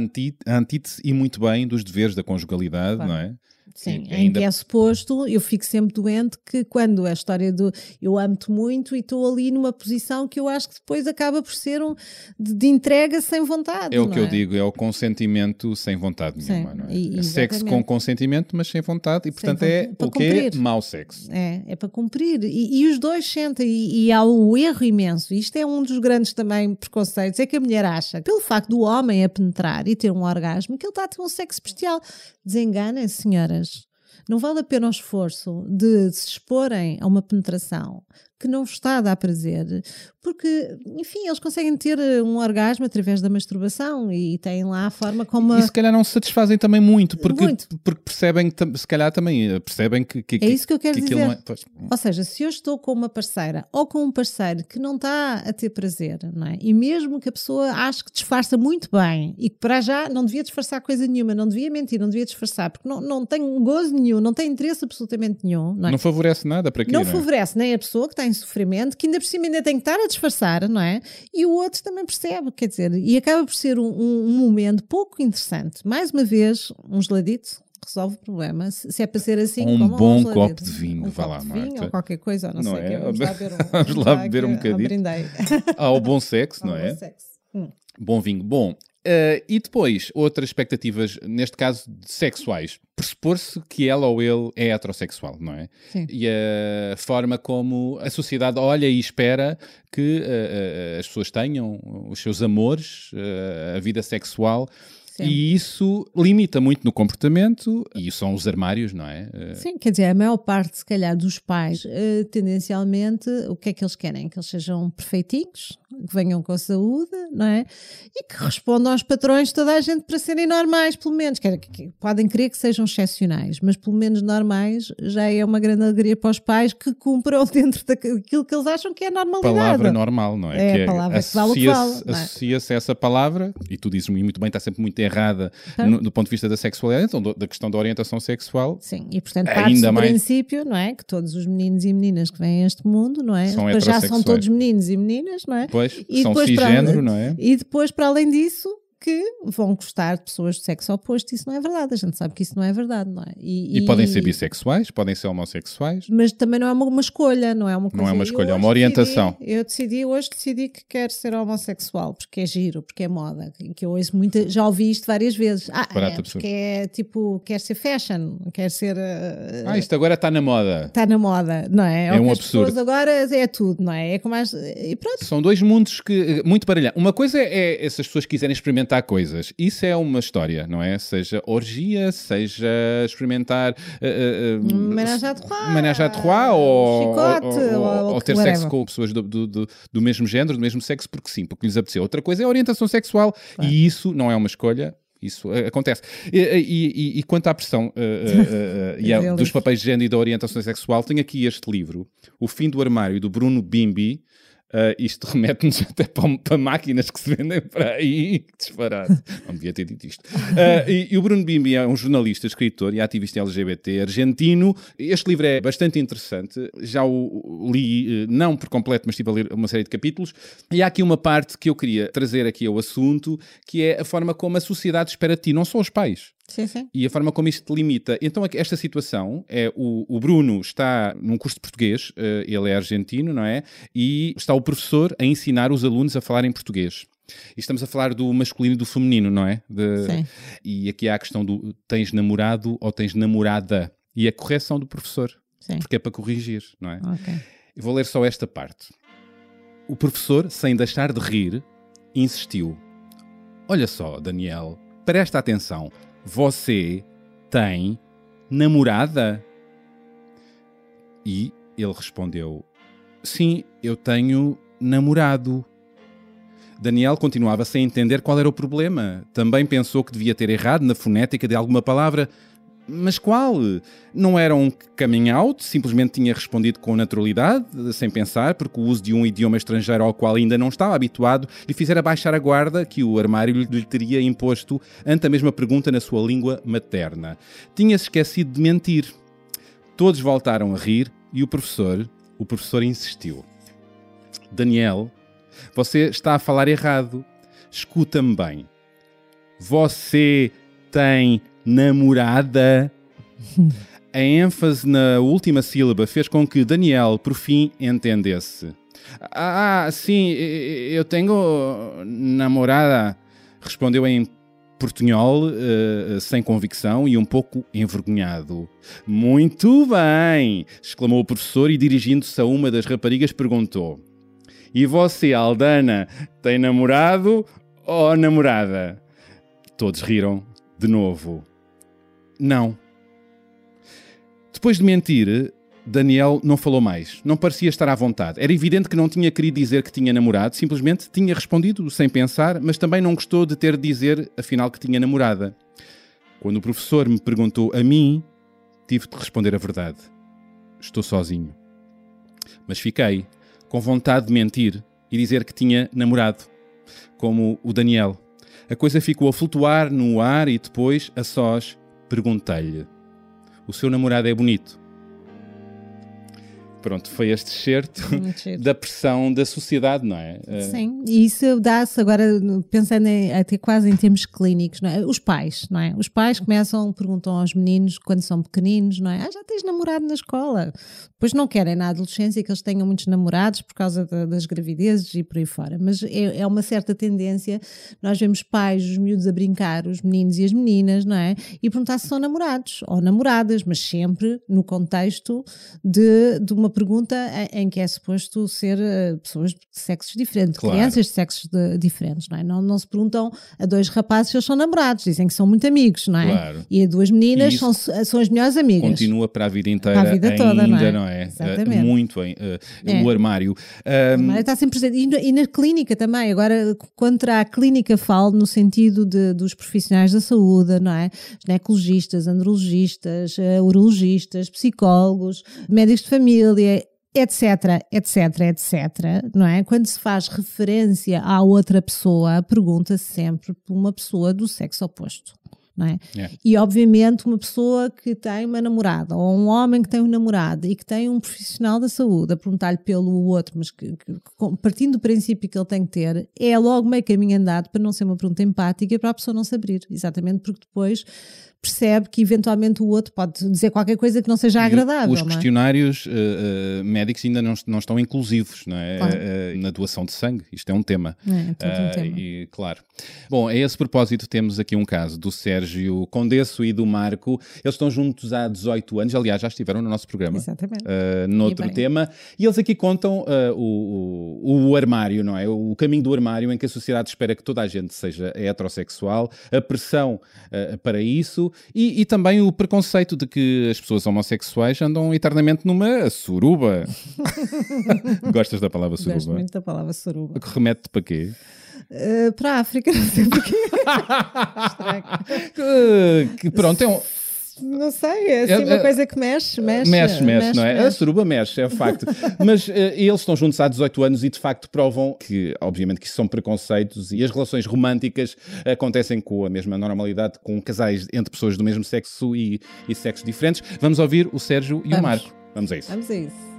antítese e muito bem dos deveres da conjugalidade, Claro. não é? Sim, E em que é suposto, eu fico sempre doente que quando a história do eu amo-te muito e estou ali numa posição que eu acho que depois acaba por ser um de, de entrega sem vontade. É o que eu digo, é o consentimento sem vontade Sim, nenhuma, não é? e- É sexo com consentimento, mas sem vontade, e portanto é vontade, para o que é mau sexo. É, é para cumprir. E, e os dois sentem, e, e há o erro imenso. Isto é um dos grandes também preconceitos: é que a mulher acha, pelo facto do homem a penetrar e ter um orgasmo, que ele está a ter um sexo bestial. Desenganem-se, senhoras. Não vale a pena o esforço de se exporem a uma penetração que não está a dar prazer, porque, enfim, eles conseguem ter eh, um orgasmo através da masturbação e têm lá a forma como. a- E se calhar não se satisfazem também muito, porque, Muito. porque percebem, que se calhar também eh, percebem que, que, É isso que eu quero aquilo dizer. é. Ou seja, se eu estou com uma parceira ou com um parceiro que não está a ter prazer, não é? E mesmo que a pessoa ache que disfarça muito bem e que para já não devia disfarçar coisa nenhuma, não devia mentir, não devia disfarçar, porque não, não tem gozo nenhum, não tem interesse absolutamente nenhum, não é? não favorece nada para quê, Não não é? favorece nem a pessoa que está em sofrimento, que ainda por cima ainda tem que estar a disfarçar, não é? E o outro também percebe, quer dizer, e acaba por ser um, um- um momento pouco interessante. Mais uma vez, um geladito resolve o problema. Se, é para ser assim, Um bom geladito. copo de vinho, um vá copo lá, de vinho Marta. ou qualquer coisa, ou não, Não sei é? Vamos lá beber um, Vamos lá beber um bocadinho. Ao bom sexo, não Ao é? bom sexo. Hum. Bom vinho. Bom, eh, e depois, outras expectativas, neste caso, sexuais. Pressupor-se que ela ou ele é heterossexual, não é? Sim. E a forma como a sociedade olha e espera que eh, as pessoas tenham os seus amores, a vida sexual. Sim. E isso limita muito no comportamento, e são os armários, não é? Sim, quer dizer, a maior parte, se calhar, dos pais, tendencialmente, o que é que eles querem? Que eles sejam perfeitinhos, que venham com saúde, não é? E que respondam aos patrões de toda a gente para serem normais, pelo menos. Que- que- podem querer que sejam excepcionais, mas pelo menos normais já é uma grande alegria para os pais que cumpram dentro daquilo que eles acham que é a normalidade. palavra normal, não é? É a palavra que vale o que associa-se- vale, é? Associa-se a essa palavra, e tu dizes muito bem, está sempre muito errada Hã? no- do ponto de vista da sexualidade, então do- da questão da orientação sexual. Sim, e portanto Ainda parte do mais- princípio, não é? Que todos os meninos e meninas que vêm a este mundo, não é? São já são todos meninos e meninas, não é? Pois, E são depois cisgênero, não é? E depois, para além disso, que vão gostar de pessoas do sexo oposto. Isso não é verdade. A gente sabe que isso não é verdade, não é? E, podem ser bissexuais, podem ser homossexuais. Mas também não é uma, uma escolha, não é uma coisa. é uma escolha, é uma orientação. decidi- eu decidi, hoje decidi que quero ser homossexual, porque é giro, porque é moda. Que eu ouço muita, já ouvi isto várias vezes. Ah, é, porque é tipo, quer ser fashion, quer ser. uh, Ah, isto agora está na moda. Está na moda, não é? É que um absurdo. agora é tudo, não é? É como as, e pronto. São dois mundos que muito baralham. Uma coisa é, é se as pessoas quiserem experimentar coisas. Isso é uma história, não é? Seja orgia, seja experimentar uh, uh, Ménage à trois, ménage à trois ou, chicote, ou, ou- ou ou ter whatever. sexo com pessoas do, do, do- do mesmo género, do mesmo sexo, porque sim, porque lhes apeteceu. Outra coisa é a orientação sexual e isso não é uma escolha. Isso uh, acontece. E, e- e- e quanto à pressão uh, uh, e a- Dizer dos papéis de género e da orientação sexual, tenho aqui este livro, O Fim do Armário, do Bruno Bimbi. Uh, isto remete-nos até para, para máquinas que se vendem para aí. Que disparate. Não devia ter dito isto. Uh, e, e o Bruno Bimbi é um jornalista, escritor e ativista LGBT argentino. Este livro é bastante interessante. Já o, li, uh, não por completo, mas estive a ler uma série de capítulos. E há aqui uma parte que eu queria trazer aqui ao assunto, que é a forma como a sociedade espera de ti, não só os pais Sim, sim. e a forma como isto te limita. Então, aqui, esta situação é o, o Bruno está num curso de português, eh, ele é argentino, não é? E está o professor a ensinar os alunos a falar em português. E estamos a falar do masculino e do feminino, não é? De- Sim. E aqui há a questão do tens namorado ou tens namorada. E a correção do professor, Sim. porque é para corrigir, não é? Ok. Eu vou ler só esta parte. O professor, sem deixar de rir, insistiu. Olha só, Daniel, presta atenção. Você tem namorada? E ele respondeu: Sim, eu tenho namorado. Daniel continuava sem entender qual era o problema. Também pensou que devia ter errado na fonética de alguma palavra. Mas qual? Não era um coming out? Simplesmente tinha respondido com naturalidade, sem pensar, porque o uso de um idioma estrangeiro ao qual ainda não estava habituado lhe fizera baixar a guarda que o armário lhe teria imposto ante a mesma pergunta na sua língua materna. Tinha-se esquecido de mentir. Todos voltaram a rir e o professor, o professor insistiu. Daniel, você está a falar errado. Escuta-me bem. Você tem namorada? A ênfase na última sílaba fez com que Daniel, por fim, entendesse. Ah, sim, eu tenho namorada, respondeu em portunhol, uh, sem convicção e um pouco envergonhado. Muito bem! exclamou o professor e, dirigindo-se a uma das raparigas, perguntou: E você, Aldana, tem namorado ou namorada? Todos riram de novo. Não. Depois de mentir, Daniel não falou mais. Não parecia estar à vontade. Era evidente que não tinha querido dizer que tinha namorado, simplesmente tinha respondido sem pensar, mas também não gostou de ter de dizer, afinal, que tinha namorada. Quando o professor me perguntou a mim, tive de responder a verdade. Estou sozinho. Mas fiquei com vontade de mentir e dizer que tinha namorado, como o Daniel. A coisa ficou a flutuar no ar e depois, a sós, perguntei-lhe: O seu namorado é bonito? Pronto, foi este certo da pressão da sociedade, não é? Eh, Sim, e isso dá-se agora, pensando em, até quase em termos clínicos, não é? Os pais, não é? Os pais começam, perguntam aos meninos quando são pequeninos, não é? Ah, já tens namorado na escola? Depois não querem na adolescência que eles tenham muitos namorados por causa de, das gravidezes e por aí fora. Mas é, é, uma certa tendência, nós vemos pais, os miúdos a brincar, os meninos e as meninas, não é? E perguntar se são namorados ou namoradas, mas sempre no contexto de, de uma pergunta em que é suposto ser eh, pessoas de sexos diferentes, claro. crianças de sexos de, diferentes, não é? Não, não se perguntam a dois rapazes se eles são namorados, dizem que são muito amigos, não é? Claro. E a duas meninas são, são as melhores amigas. Continua para a vida inteira, para a vida ainda, toda, não é? Não é? Exatamente. Uh, muito em, uh, é. o armário. Um... O armário está sempre presente. E, e, na clínica também, agora contra a clínica falo no sentido de, dos profissionais da saúde, não é? Ginecologistas, andrologistas, urologistas, psicólogos, médicos de família, etc, etc, etc, não é? Quando se faz referência à outra pessoa, pergunta-se sempre por uma pessoa do sexo oposto. Não é? Yeah. E obviamente uma pessoa que tem uma namorada ou um homem que tem um namorado e que tem um profissional da saúde a perguntar-lhe pelo outro, mas que, que, partindo do princípio que ele tem que ter, é logo meio caminho andado para não ser uma pergunta empática e para a pessoa não se abrir, exatamente porque depois percebe que eventualmente o outro pode dizer qualquer coisa que não seja agradável. Os é? questionários uh, uh, médicos ainda não, não, estão inclusivos não é? Claro. Uh, na doação de sangue. Isto é um tema. É, é um tema. E, claro. Bom, a esse propósito temos aqui um caso do Sérgio Condesso e do Marco. Eles estão juntos há 18 anos. Aliás, já estiveram no nosso programa. Exatamente. noutro e tema. E eles aqui contam o, o, o armário, não é? O caminho do armário em que a sociedade espera que toda a gente seja heterossexual. A pressão para isso e, e, também o preconceito de que as pessoas homossexuais andam eternamente numa suruba. Gostas da palavra suruba? Gosto muito da palavra suruba. Que remete para quê? Uh, para a África, não sei porquê. que, que, pronto, é um, não sei, é assim uma é, coisa que mexe, mexe. Mexe, mexe, mexe não é? Mexe. A suruba mexe, é facto. Mas uh, eles estão juntos há 18 anos e de facto provam que, obviamente, que isso são preconceitos e as relações românticas acontecem com a mesma normalidade com casais entre pessoas do mesmo sexo e, e sexos diferentes. Vamos ouvir o Sérgio e Vamos. o Marco. Vamos a isso. Vamos a isso.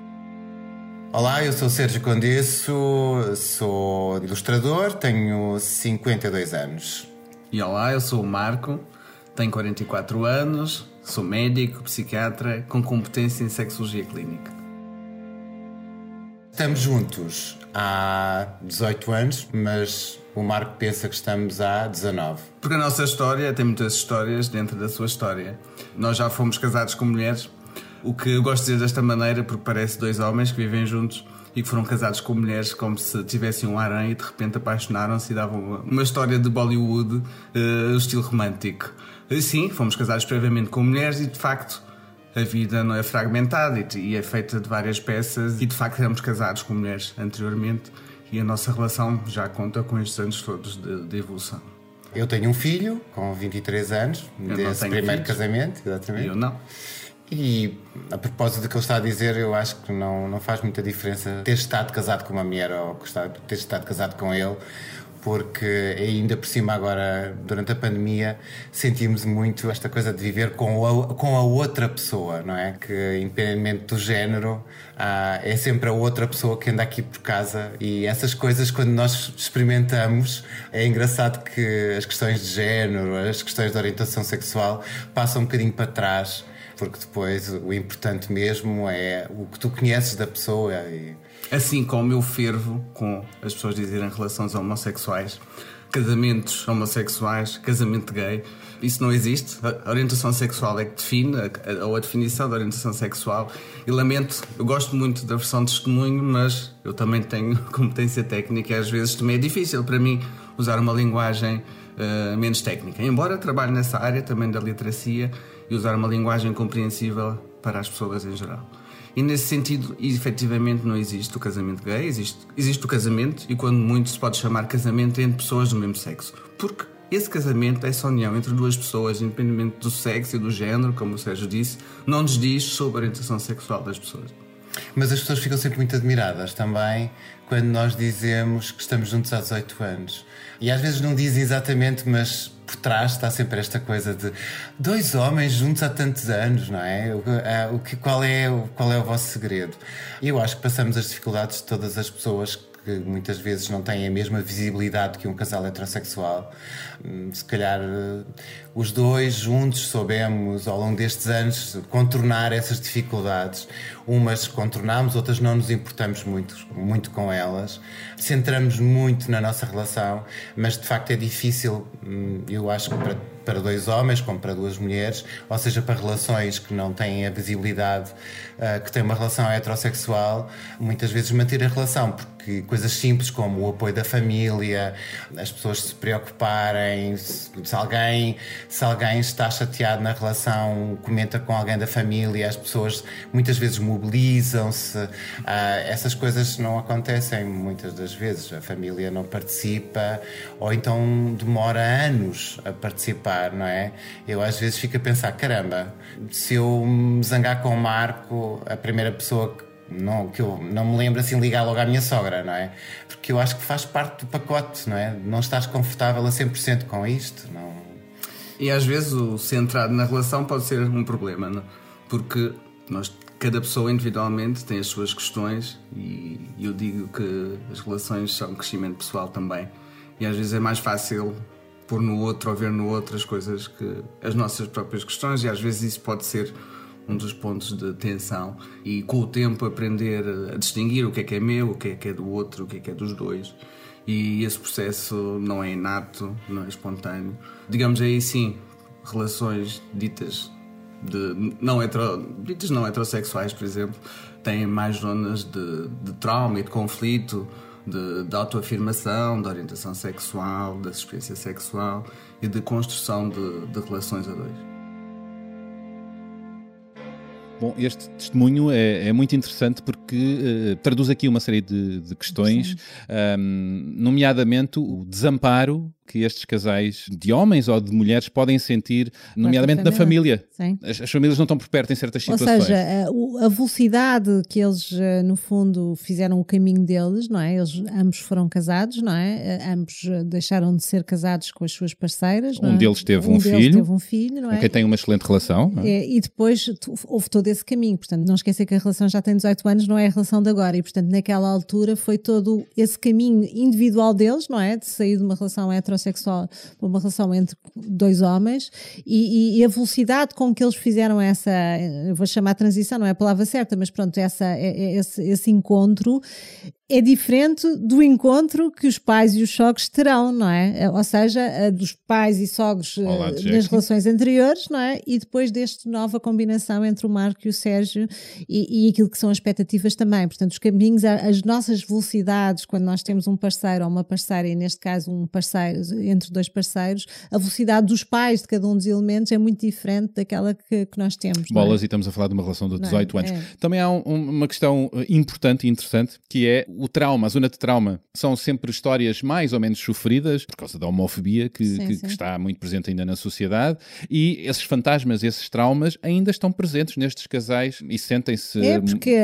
Olá, eu sou o Sérgio Condesso, sou ilustrador, tenho 52 anos. E olá, eu sou o Marco, tenho 44 anos, sou médico, psiquiatra, com competência em sexologia clínica. Estamos juntos há 18 anos, mas o Marco pensa que estamos há 19. Porque a nossa história tem muitas histórias dentro da sua história. Nós já fomos casados com mulheres, o que eu gosto de dizer desta maneira porque parece dois homens que vivem juntos e que foram casados com mulheres como se tivessem um harém e de repente apaixonaram-se e davam uma história de Bollywood, uh, estilo romântico. Sim, fomos casados previamente com mulheres e de facto a vida não é fragmentada e é feita de várias peças e de facto éramos casados com mulheres anteriormente e a nossa relação já conta com estes anos todos de, de evolução. Eu tenho um filho com 23 anos, eu desse primeiro filhos. casamento, exatamente. Eu não. E a propósito do que ele está a dizer, eu acho que não, não faz muita diferença ter estado casado com uma mulher ou ter estado casado com ele porque ainda por cima agora, durante a pandemia, sentimos muito esta coisa de viver com a, com a outra pessoa, não é? Que independentemente do género, ah, é sempre a outra pessoa que anda aqui por casa e essas coisas quando nós experimentamos, é engraçado que as questões de género, as questões de orientação sexual passam um bocadinho para trás porque depois o importante mesmo é o que tu conheces da pessoa. E... Assim como eu fervo com as pessoas dizerem relações homossexuais, casamentos homossexuais, casamento gay. Isso não existe. A orientação sexual é que define, ou a definição da orientação sexual. E lamento, eu gosto muito da versão de testemunho, mas eu também tenho competência técnica e às vezes também é difícil para mim usar uma linguagem uh, menos técnica. Embora trabalhe nessa área também da literacia e usar uma linguagem compreensível para as pessoas em geral. E nesse sentido, efetivamente, não existe o casamento gay, existe, existe o casamento, e quando muito se pode chamar casamento entre pessoas do mesmo sexo. Porque esse casamento, essa união entre duas pessoas, independente do sexo e do género, como o Sérgio disse, não nos diz sobre a orientação sexual das pessoas. Mas as pessoas ficam sempre muito admiradas também quando nós dizemos que estamos juntos há 18 anos. E às vezes não dizem exatamente, mas por trás está sempre esta coisa de dois homens juntos há tantos anos, não é? O, que, qual, é, qual é o vosso segredo? E eu acho que passamos as dificuldades de todas as pessoas que muitas vezes não têm a mesma visibilidade que um casal heterossexual. Hum, se calhar eh, os dois juntos soubemos ao longo destes anos contornar essas dificuldades. Umas contornamos, outras não nos importamos muito, muito com elas. Centramos muito na nossa relação, mas de facto é difícil, hum, eu acho que para para dois homens como para duas mulheres, ou seja, para relações que não têm a visibilidade uh, que tem uma relação heterossexual, muitas vezes manter a relação, porque coisas simples como o apoio da família, as pessoas se preocuparem, se, se alguém, se alguém está chateado na relação, comenta com alguém da família, as pessoas muitas vezes mobilizam-se, uh, essas coisas não acontecem muitas das vezes, a família não participa ou então demora anos a participar não é? Eu às vezes fico a pensar, caramba, se eu me zangar com o Marco, a primeira pessoa que não, que eu não me lembro assim ligar logo à minha sogra, não é? Porque eu acho que faz parte do pacote, não é? Não estás confortável a 100% com isto, não... E às vezes o centrado na relação pode ser um problema, não? Porque nós, cada pessoa individualmente tem as suas questões e eu digo que as relações são crescimento pessoal também. E às vezes é mais fácil pôr no outro ou ver no outro as coisas que. as nossas próprias questões, e às vezes isso pode ser um dos pontos de tensão. E com o tempo aprender a distinguir o que é que é meu, o que é que é do outro, o que é que é dos dois. E esse processo não é inato, não é espontâneo. Digamos aí sim, relações ditas de não hetero, ditas não heterossexuais, por exemplo, têm mais zonas de, de trauma e de conflito de, de autoafirmação, de orientação sexual, da experiência sexual e de construção de, de relações a dois. Bom, este testemunho é, é muito interessante porque uh, traduz aqui uma série de, de questões, um, nomeadamente o desamparo que estes casais de homens ou de mulheres podem sentir, nomeadamente na família. As, as, famílias não estão por perto em certas situações. Ou seja, a, a, velocidade que eles, eh, no fundo, fizeram o caminho deles, não é? Eles ambos foram casados, não é? Eh, ambos deixaram de ser casados com as suas parceiras. Um é? deles teve um, um filho. Deles teve um filho, não é? Com quem tem uma excelente relação. É? e depois houve todo esse caminho. Portanto, não esquecer que a relação já tem 18 anos, não é a relação de agora. E, portanto, naquela altura foi todo esse caminho individual deles, não é? De sair de uma relação heterossexual para uma relação entre dois homens e, e, e, a velocidade com que eles fizeram essa, vou chamar transição, não é a palavra certa, mas pronto, essa, é, é, esse, esse encontro é diferente do encontro que os pais e os sogros terão, não é? Ou seja, dos pais e sogros Olá, eh, nas relações anteriores, não é? E depois desta nova combinação entre o Marco e o Sérgio e, e aquilo que são as expectativas também. Portanto, os caminhos, as nossas velocidades, quando nós temos um parceiro ou uma parceira, e neste caso um parceiro, entre dois parceiros, a velocidade dos pais de cada um dos elementos é muito diferente daquela que, que nós temos. É? Bolas, é? e estamos a falar de uma relação de 18 é? anos. É. Também há um, uma questão eh, importante e interessante que é o trauma, a zona de trauma. São sempre histórias mais ou menos sofridas por causa da homofobia que, sim, que, sim. que está muito presente ainda na sociedade e esses fantasmas, esses traumas ainda estão presentes nestes casais e sentem-se. É porque,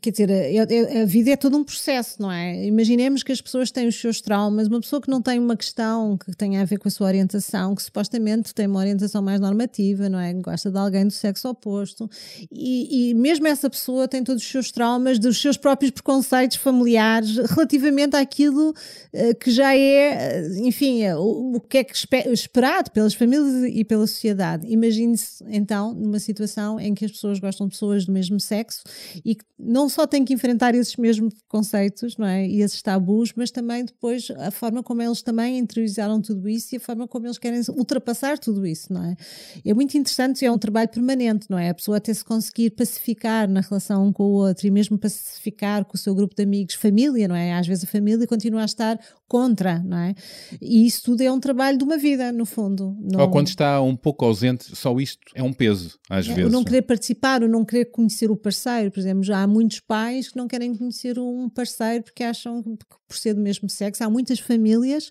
quer dizer, é, é, a vida é todo um processo, não é? Imaginemos que as pessoas têm os seus traumas, uma pessoa que não tem uma questão que tenha a ver com a sua orientação, que supostamente tem uma orientação mais normativa, não é? Gosta de alguém do sexo oposto e, e mesmo essa pessoa tem todos os seus traumas, dos seus próprios preconceitos familiares familiares relativamente àquilo uh, que já é, uh, enfim, uh, o, que é que esperado pelas famílias e pela sociedade. Imagine-se então numa situação em que as pessoas gostam de pessoas do mesmo sexo e que não só têm que enfrentar esses mesmos conceitos, não é? E esses tabus, mas também depois a forma como eles também interiorizaram tudo isso e a forma como eles querem ultrapassar tudo isso, não é? É muito interessante e é um trabalho permanente, não é? A pessoa até se conseguir pacificar na relação com o outro e mesmo pacificar com o seu grupo de amigos, família, não é? Às vezes a família continua a estar contra, não é? E isso tudo é um trabalho de uma vida, no fundo. Não... Ou quando está um pouco ausente, só isto é um peso, às é, vezes. O não querer participar, o não querer conhecer o parceiro, por exemplo, já há muitos pais que não querem conhecer um parceiro porque acham que por ser do mesmo sexo, há muitas famílias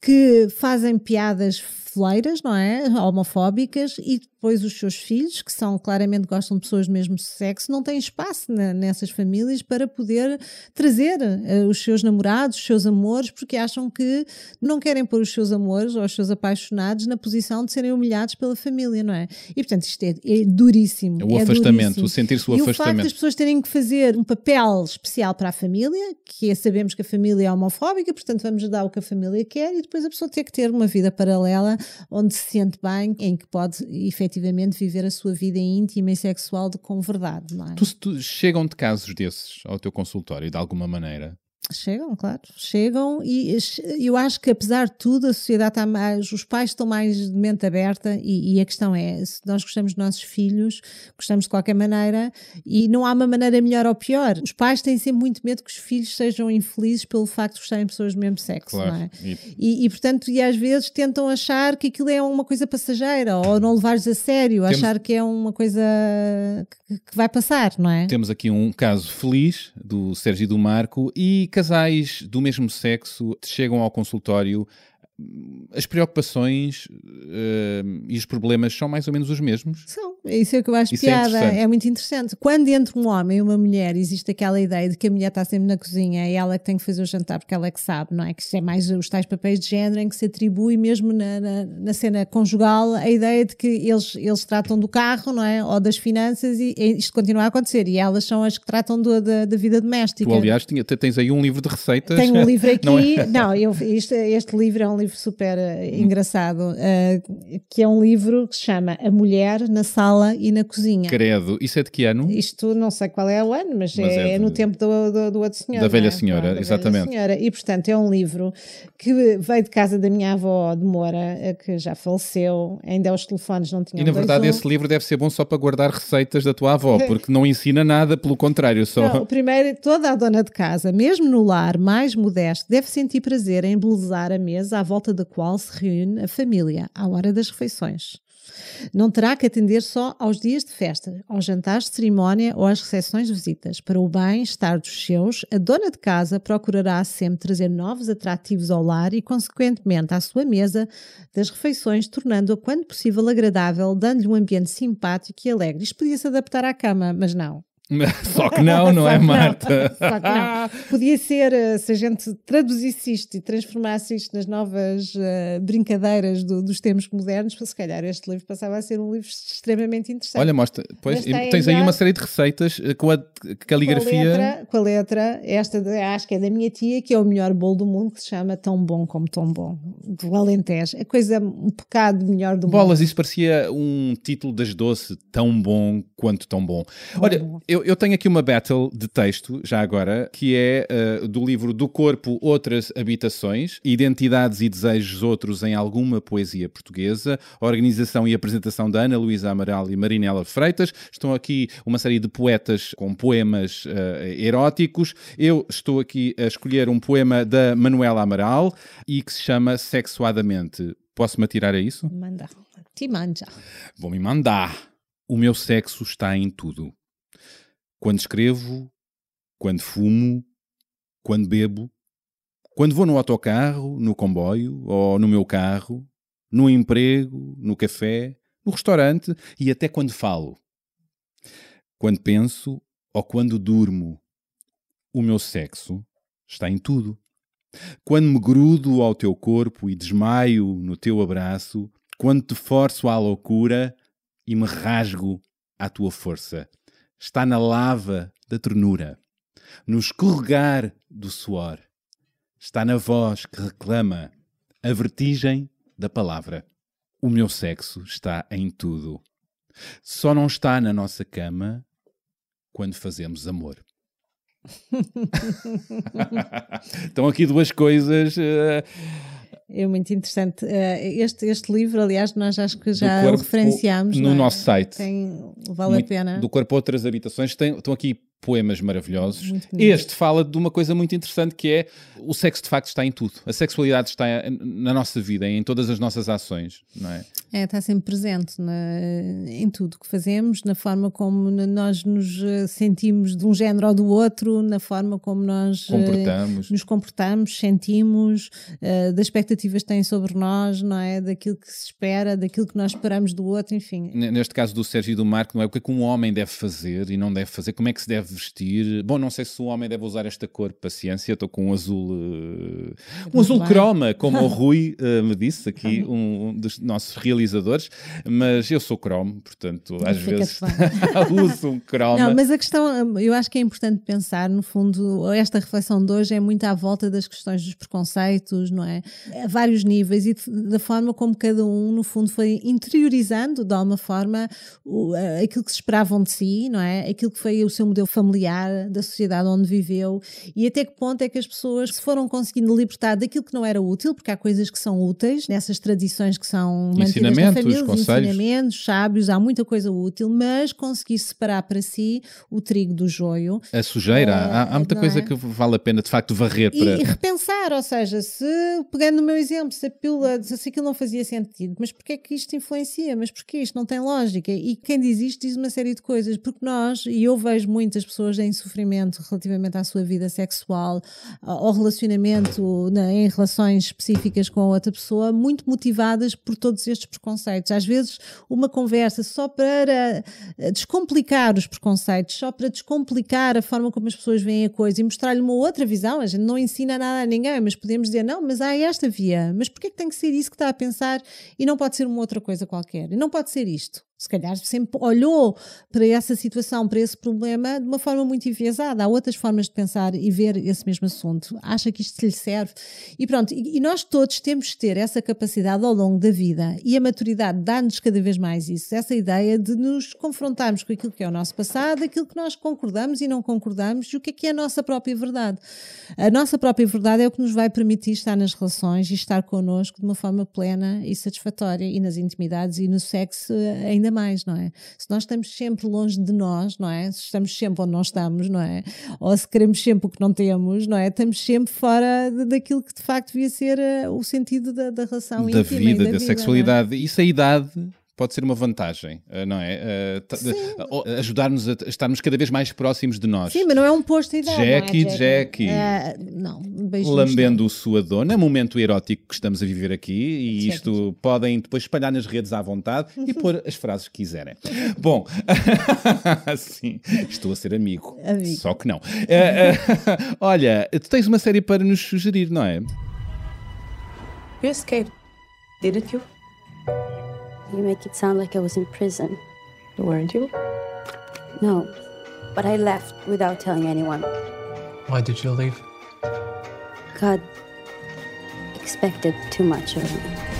que fazem piadas fleiras, não é? Homofóbicas e depois os seus filhos, que são claramente gostam de pessoas do mesmo sexo, não têm espaço na, nessas famílias para poder trazer uh, os seus namorados, os seus amores, porque acham que não querem pôr os seus amores ou os seus apaixonados na posição de serem humilhados pela família, não é? E portanto isto é, é duríssimo. O é afastamento, duríssimo. o sentir-se o e afastamento. o facto das pessoas terem que fazer um papel especial para a família, que é, sabemos que a família é homofóbica, portanto vamos dar o que a família quer e depois a pessoa ter que ter uma vida paralela onde se sente bem, em que pode efetivamente viver a sua vida íntima e sexual de, com verdade. Não é? tu, tu, chegam de casos desses ao teu consultório, de alguma maneira? Chegam, claro, chegam e eu acho que apesar de tudo a sociedade está mais, os pais estão mais de mente aberta e, e, a questão é, se nós gostamos dos nossos filhos, gostamos de qualquer maneira e não há uma maneira melhor ou pior. Os pais têm sempre muito medo que os filhos sejam infelizes pelo facto de gostarem de pessoas do mesmo sexo, claro. não é? E... E, portanto, e às vezes tentam achar que aquilo é uma coisa passageira ou não levares a sério, Temos... achar que é uma coisa que, que vai passar, não é? Temos aqui um caso feliz do Sérgio e do Marco e casais do mesmo sexo chegam ao consultório as preocupações uh, e os problemas são mais ou menos os mesmos? São, isso é que eu acho isso é piada, é, é, muito interessante. Quando entre um homem e uma mulher existe aquela ideia de que a mulher está sempre na cozinha e ela é que tem que fazer o jantar porque ela é que sabe, não é? Que isso é mais os tais papéis de género em que se atribui mesmo na, na, na cena conjugal a ideia de que eles, eles tratam do carro, não é? Ou das finanças e, e isto continua a acontecer e elas são as que tratam do, da, da vida doméstica. Tu, aliás, tinha, tens aí um livro de receitas. Tenho um livro aqui, não, é? não eu, este, este livro é um livro super uh, engraçado, uh, que é um livro que se chama A Mulher na Sala e na Cozinha. Credo, isso é de que ano? Isto não sei qual é o ano, mas, mas é, é de, no tempo do, do, do outro senhor. Da velha é? senhora, da exatamente. Velha senhora. E portanto é um livro que veio de casa da minha avó de Moura, eh, que já faleceu, ainda os telefones não tinham. E na verdade um. esse livro deve ser bom só para guardar receitas da tua avó, porque não ensina nada, pelo contrário, só. Não, primeiro, toda a dona de casa, mesmo no lar mais modesto, deve sentir prazer em embelezar a mesa à volta da qual se reúne a família à hora das refeições. Não terá que atender só aos dias de festa, aos jantares de cerimónia ou às recepções de visitas. Para o bem-estar dos seus, a dona de casa procurará sempre trazer novos atrativos ao lar e, consequentemente, à sua mesa das refeições, tornando-a, quando possível, agradável, dando-lhe um ambiente simpático e alegre. Isto podia se adaptar à cama, mas não. Só que não, não é, Marta? Só que não. Podia ser, eh, se a gente traduzisse isto e transformasse isto nas novas uh, brincadeiras do, dos tempos modernos, se calhar este livro passava a ser um livro extremamente interessante. Olha, mostra, pois, tens aí uma série de receitas eh, com a caligrafia. Com a letra, com a letra esta de, acho que é da minha tia, que é o melhor bolo do mundo, que se chama Tão Bom Como Tão Bom, do Alentejo. A coisa, um bocado melhor do Bolas, mundo. isso parecia um título das doce, tão bom quanto tão bom. Olha, bom. eu eu, tenho aqui uma battle de texto, já agora, que é uh, do livro Do Corpo Outras Habitações, Identidades e Desejos Outros em Alguma Poesia Portuguesa, organização e apresentação da Ana Luísa Amaral e Marinela Freitas. Estão aqui uma série de poetas com poemas uh, eróticos. Eu estou aqui a escolher um poema da Manuela Amaral e que se chama Sexuadamente. Posso-me atirar a isso? Manda. Te manja. Vou-me mandar. O meu sexo está em tudo quando escrevo, quando fumo, quando bebo, quando vou no autocarro, no comboio ou no meu carro, no emprego, no café, no restaurante e até quando falo. Quando penso ou quando durmo, o meu sexo está em tudo. Quando me grudo ao teu corpo e desmaio no teu abraço, quando te forço à loucura e me rasgo à tua força está na lava da ternura. no escorregar do suor. Está na voz que reclama a vertigem da palavra. O meu sexo está em tudo. Só não está na nossa cama quando fazemos amor. Estão aqui duas coisas. Uh, é muito interessante. Eh, este, este livro, aliás, nós acho que já o referenciámos no é? nosso site. Tem, vale muito, a pena. Do Corpo Outras Habitações. Tem, estão aqui poemas maravilhosos. Este fala de uma coisa muito interessante que é o sexo de facto está em tudo. A sexualidade está na nossa vida, em todas as nossas ações, não é? É, está sempre presente na, em tudo que fazemos, na forma como nós nos eh, sentimos de um género ou do outro, na forma como nós eh, comportamos. nos comportamos, sentimos, uh, das expectativas que têm sobre nós, não é? Daquilo que se espera, daquilo que nós esperamos do outro, enfim. Neste caso do Sérgio e do Marco, não é? O que é que um homem deve fazer e não deve fazer, como é que se deve vestir. Bom, não sei se o homem deve usar esta cor, paciência, estou com um azul, uh, um azul bem. croma, como o Rui uh, me disse aqui, um, um dos nossos realizadores mas eu sou cromo, portanto, às vezes uso um cromo. Não, mas a questão, eu acho que é importante pensar, no fundo, esta reflexão de hoje é muito à volta das questões dos preconceitos, não é? A vários níveis e da forma como cada um, no fundo, foi interiorizando de alguma forma o, aquilo que se esperavam de si, não é? Aquilo que foi o seu modelo familiar, da sociedade onde viveu e até que ponto é que as pessoas se foram conseguindo libertar daquilo que não era útil, porque há coisas que são úteis nessas tradições que são mantidas ensinamentos, família, conselhos. ensinamentos sábios, há muita coisa útil, mas conseguir separar para si o trigo do joio. A sujeira, há, há, muita coisa é? que vale a pena de facto varrer para. E, repensar, ou seja, se, pegando no meu exemplo, se a pílula, se aquilo não fazia sentido, mas porquê é que isto influencia? Mas porquê isto não tem lógica? E quem diz isto diz uma série de coisas, porque nós, e eu vejo muitas pessoas em sofrimento relativamente à sua vida sexual, ao relacionamento né, em relações específicas com a outra pessoa, muito motivadas por todos estes preconceitos. Às vezes, uma conversa só para eh, descomplicar os preconceitos, só para descomplicar a forma como as pessoas veem a coisa e mostrar-lhe uma outra visão. A gente não ensina nada a ninguém, mas podemos dizer, não, mas há esta via. Mas porquê que tem que ser isso que está a pensar e não pode ser uma outra coisa qualquer? E não pode ser isto se calhar sempre olhou para essa situação, para esse problema de uma forma muito enviesada. Há outras formas de pensar e ver esse mesmo assunto. Acha que isto lhe serve? E pronto, e, nós todos temos de ter essa capacidade ao longo da vida e a maturidade dá-nos cada vez mais isso, essa ideia de nos confrontarmos com aquilo que é o nosso passado, aquilo que nós concordamos e não concordamos e o que é que é a nossa própria verdade. A nossa própria verdade é o que nos vai permitir estar nas relações e estar connosco de uma forma plena e satisfatória e nas intimidades e no sexo ainda mais, não é? Se nós estamos sempre longe de nós, não é? Se estamos sempre onde nós estamos, não é? Ou se queremos sempre o que não temos, não é? Estamos sempre fora daquilo que de facto devia ser uh, o sentido da, da relação da íntima vida, da, da vida, é? sexualidade. É? Isso a idade pode ser uma vantagem, eh, não é? Uh, Ajudar-nos a estarmos cada vez mais próximos de nós. Sim, mas não é um posto de idade. Jackie, não é, Jackie. Uh, não, Lambendo sua dona, é um momento erótico que estamos a viver aqui e isto podem depois espalhar nas redes à vontade e pôr as frases que quiserem. Bom, sim, estou a ser amigo. amigo. Só que não. Uh, olha, tu tens uma série para nos sugerir, não é? You escaped, didn't you? You make it sound like I was in prison. Weren't you? No, but I left without telling anyone. Why did you leave? God expected too much of me.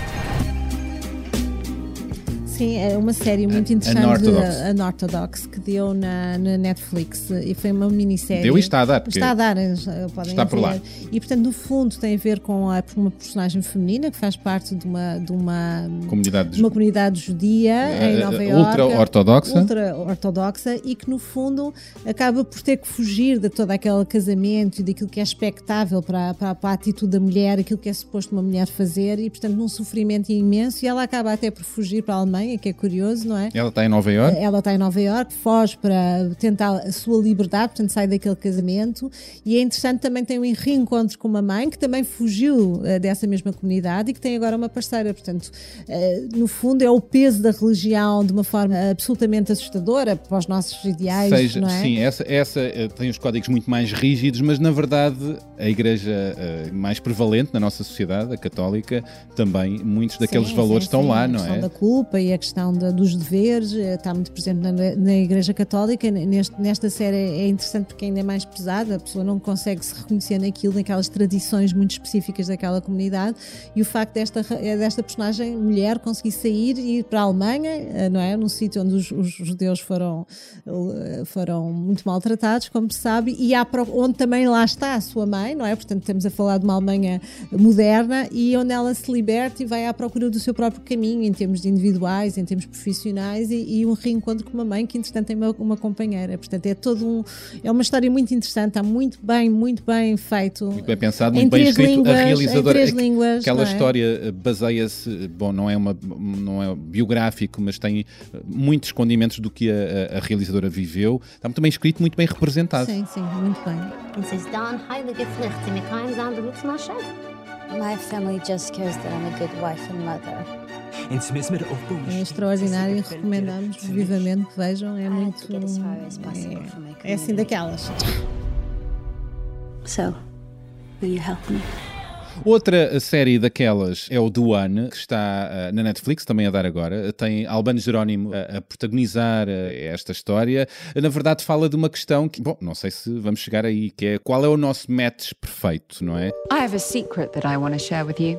Sim, é uma série muito interessante, Unorthodox, Unorthodox que deu na, na, Netflix e foi uma minissérie. Deu e está a dar. Está a dar, eh, podem está por lá. E portanto, no fundo, tem a ver com a, uma personagem feminina que faz parte de uma, de uma, comunidade, uma comunidade judia uh, em Nova Iorque. Ultra-ortodoxa. Ultra-ortodoxa e que no fundo acaba por ter que fugir de todo aquele casamento e daquilo que é expectável para, para, para a atitude da mulher, aquilo que é suposto uma mulher fazer e portanto num sofrimento imenso e ela acaba até por fugir para a Alemanha Que é curioso, não é? Ela está em Nova Iorque? Ela está em Nova Iorque, foge para tentar a sua liberdade, portanto sai daquele casamento e é interessante também tem um reencontro com uma mãe que também fugiu uh, dessa mesma comunidade e que tem agora uma parceira, portanto uh, no fundo é o peso da religião de uma forma absolutamente assustadora para os nossos ideais, Seja, não é? Sim, essa, essa uh, tem os códigos muito mais rígidos, mas na verdade a igreja mais prevalente na nossa sociedade, a católica, também muitos daqueles sim, valores sim, estão sim, lá, a não é? da culpa e a questão dos deveres, eh, está muito presente na, na Igreja Católica. Neste, nesta série é interessante porque ainda é mais pesada, a pessoa não consegue se reconhecer naquilo, naquelas tradições muito específicas daquela comunidade. E o facto desta, eh, desta personagem, mulher, conseguir sair e ir para a Alemanha, eh, não é? Num sítio onde os, os judeus foram, foram muito maltratados, como se sabe, e há onde também lá está a sua mãe, não é? Portanto, estamos a falar de uma Alemanha moderna e onde ela se liberta e vai à procura do seu próprio caminho, em termos de individuais, em termos profissionais, e, e um reencontro com uma mãe que, entretanto, tem uma, uma companheira. Portanto, é todo um. É uma história muito interessante, está muito bem, muito bem feito. Muito bem pensado, muito bem escrito. línguas, a em realizadora. três aqu- línguas, aquela é? história eh, baseia-se, bom, não é, uma, não é biográfico, mas tem eh, muitos condimentos do que a, a- a realizadora viveu. Está muito bem escrito, muito bem representado. Sim, sim, muito bem. My family just cares that I'm a good wife and mother. É extraordinário e recomendamos vivamente que vejam. É muito. É, é assim daquelas. So, will you help me? Outra série daquelas é o The One, que está eh, na Netflix, também a dar agora. Tem Albano Jerónimo a, a protagonizar eh, esta história. Na verdade, fala de uma questão que, bom, não sei se vamos chegar aí, que é qual é o nosso match perfeito, não é? I have a secret that I want to share with you.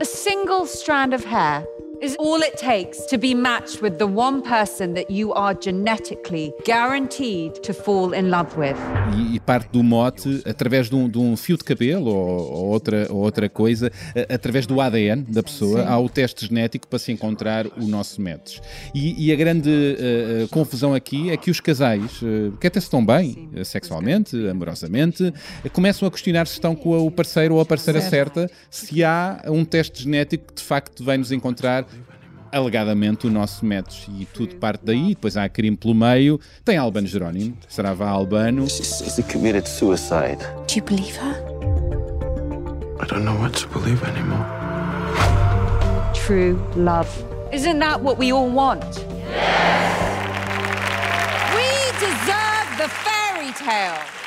A single strand of hair is all it takes to be matched with the one person that you are genetically guaranteed to fall in love with. E, e parte do mote através de um, de um fio de cabelo ou, ou outra, ou outra coisa, através do ADN da pessoa, Sim. há o teste genético para se encontrar o nosso match. E, e a grande eh, confusão aqui é que os casais, eh, que até se estão bem, eh, sexualmente, amorosamente, começam a questionar se estão com o parceiro ou a parceira Certo. certa, se há um teste genético que de facto vai nos encontrar alegadamente o nosso match e tudo parte daí, depois há crime pelo meio, tem Albano Jerónimo, será vá Albano. She committed suicide. Do you believe her? I don't know what to believe anymore. True love. Isn't that what we all want? We deserve the fairy tale.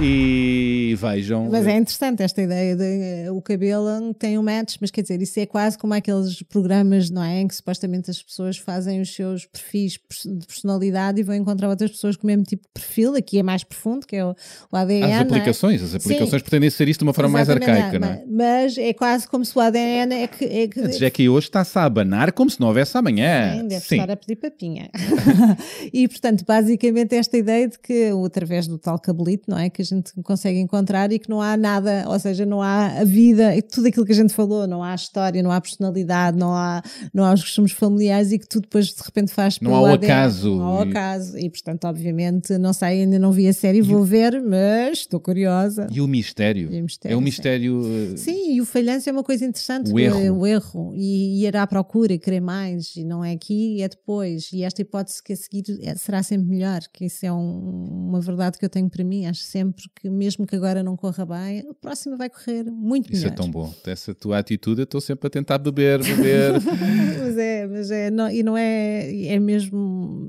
E vejam. Mas é interessante esta ideia de eh, o cabelo tem um match, mas quer dizer, isso é quase como aqueles programas, não é? Em que supostamente as pessoas fazem os seus perfis de personalidade e vão encontrar outras pessoas com o mesmo tipo de perfil. Aqui é mais profundo, que é o, o ADN. As não é? aplicações, as aplicações Sim. pretendem ser isto de uma forma mais arcaica, não é? ma- Mas é quase como se o ADN é que. É que A Jackie hoje está-se a abanar como se não houvesse amanhã. Sim, deve Sim. estar a pedir papinha. e, portanto, basicamente esta ideia de que, através do tal cabelito, não é? Que gente consegue encontrar e que não há nada, ou seja, não há a vida, e tudo aquilo que a gente falou, não há história, não há personalidade, não há, não há os costumes familiares e que tudo depois de repente faz Não há o acaso. Não há o acaso. E, portanto, obviamente, não sei, ainda não vi a série, vou ver, mas estou curiosa. E o mistério? E o mistério, é um sim. mistério. eh, Sim, e o falhanço é uma coisa interessante. O erro. O erro. E ir à procura e querer mais. E não é aqui, é depois. E esta hipótese que a seguir é- será sempre melhor. Que isso é um- uma verdade que eu tenho para mim. Acho sempre que, mesmo que agora não corra bem, a próxima vai correr muito Isso melhor. é tão bom. Essa tua atitude, eu estou sempre a tentar beber, beber. mas é, mas é. Não, e não é. É mesmo.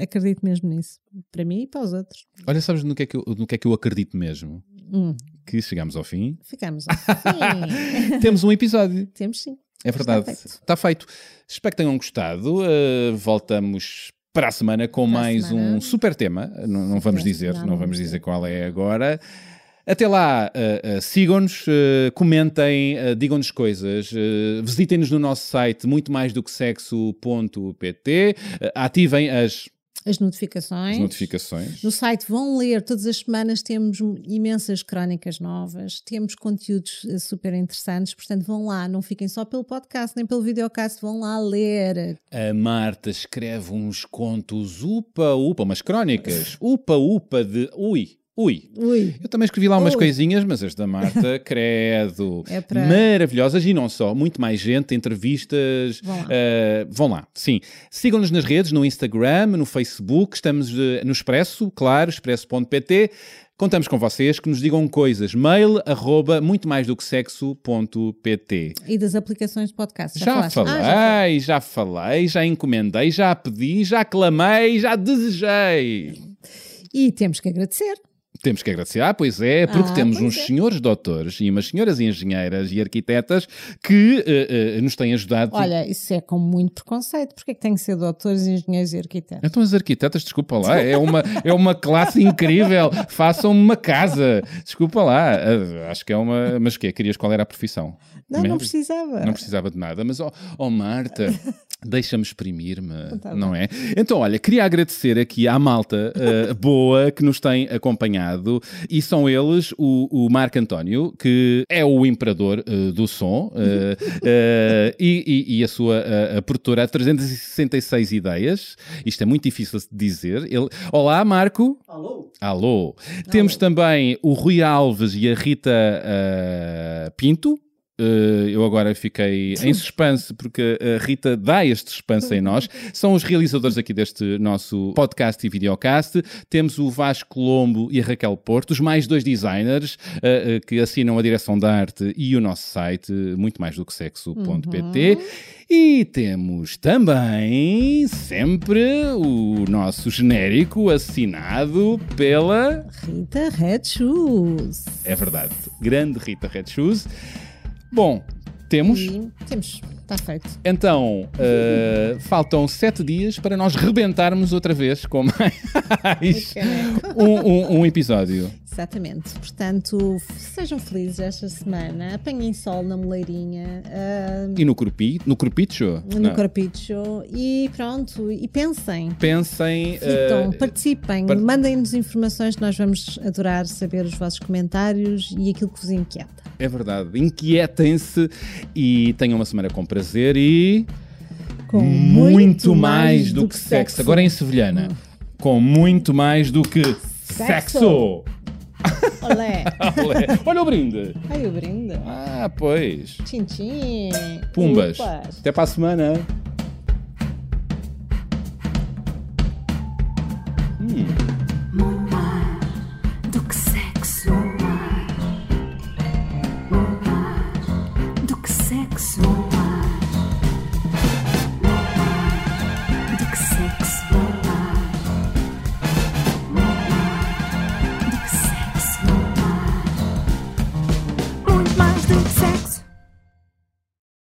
Acredito mesmo nisso. Para mim e para os outros. Olha, sabes no que, é que eu, no que é que eu acredito mesmo? Hum, Que chegamos ao fim. ficamos assim. Temos um episódio. Temos sim. É verdade. feito. Está feito. Espero que tenham gostado. Uh, voltamos para a semana com Para mais semana. um super tema. Não, não vamos dizer, não, vamos dizer qual é agora. Até lá, uh, uh, sigam-nos, uh, comentem, digam-nos coisas, visitem-nos no nosso site muito mais do que sexo.pt, ativem as, As notificações. as notificações. No site vão ler, todas as semanas temos imensas crónicas novas, temos conteúdos eh, super interessantes, portanto vão lá, não fiquem só pelo podcast nem pelo videocast, vão lá ler. A Marta escreve uns contos upa-upa, umas crónicas upa-upa de ui. Ui, Ui. eu também escrevi lá umas Ui. coisinhas, mas as da Marta, credo, É para- maravilhosas e não só, muito mais gente, entrevistas, Vão lá. eh, vão lá, sim. Sigam-nos nas redes, no Instagram, no Facebook, estamos eh, no Expresso, claro, expresso.pt. Contamos com vocês que nos digam coisas. Mail arroba muito mais do que sexo.pt. E das aplicações de podcast. Já, falaste? falei, Ah, já já falei, já encomendei, já pedi, já clamei, já desejei. E temos que agradecer. Temos que agradecer. Ah, pois é, porque Ah, temos uns é. senhores doutores e umas senhoras engenheiras e arquitetas que eh, eh, nos têm ajudado. Olha, isso é com muito preconceito. Porquê que tem que ser doutores, engenheiros e arquitetos? Então as arquitetas, desculpa lá, é uma, é uma classe incrível. Façam-me uma casa. Desculpa lá. Ah, Acho que é uma. Mas o quê? Querias qual era a profissão? Não, não precisava. Não precisava de nada, mas, ó oh, Marta, deixa-me exprimir-me, Tá não é? Então, olha, queria agradecer aqui à malta eh, boa que nos tem acompanhado e são eles o, o Marco António, que é o imperador eh, do som, eh, e, e- e a sua a produtora 366 Ideias. Isto é muito difícil de dizer. Ele... Olá, Marco. Alô? Alô. Temos também o Rui Alves e a Rita Pinto. Eh, eu agora fiquei em suspense porque a Rita dá este suspense em nós. São os realizadores aqui deste nosso podcast e videocast. Temos o Vasco Colombo e a Raquel Porto, os mais dois designers eh, eh, que assinam a direção da arte e o nosso site, muito mais do que sexo.pt. E temos também sempre o nosso genérico assinado pela. Rita Red Shoes. É verdade, grande Rita Red Shoes. Bom, temos. E temos. Está feito. Então, uh, faltam sete dias para nós rebentarmos outra vez com mais um, um- um episódio. Exatamente. Portanto, sejam felizes esta semana. Apanhem sol na moleirinha. ah, E no Corpi, no Corpicho? no Não. Corpicho. E pronto. E pensem. Pensem. Reflitam, uh, participem, par- mandem-nos informações, nós vamos adorar saber os vossos comentários e aquilo que vos inquieta. É verdade. Inquietem-se e tenham uma semana com prazer e. Com muito, muito mais do, do que que sexo. sexo. Agora em sevilhana. Com muito mais do que sexo. Olé! Olé. Olha o brinde. Ai, o brinde. Ah, pois. Tchim. Pumbas. Até para a semana. Do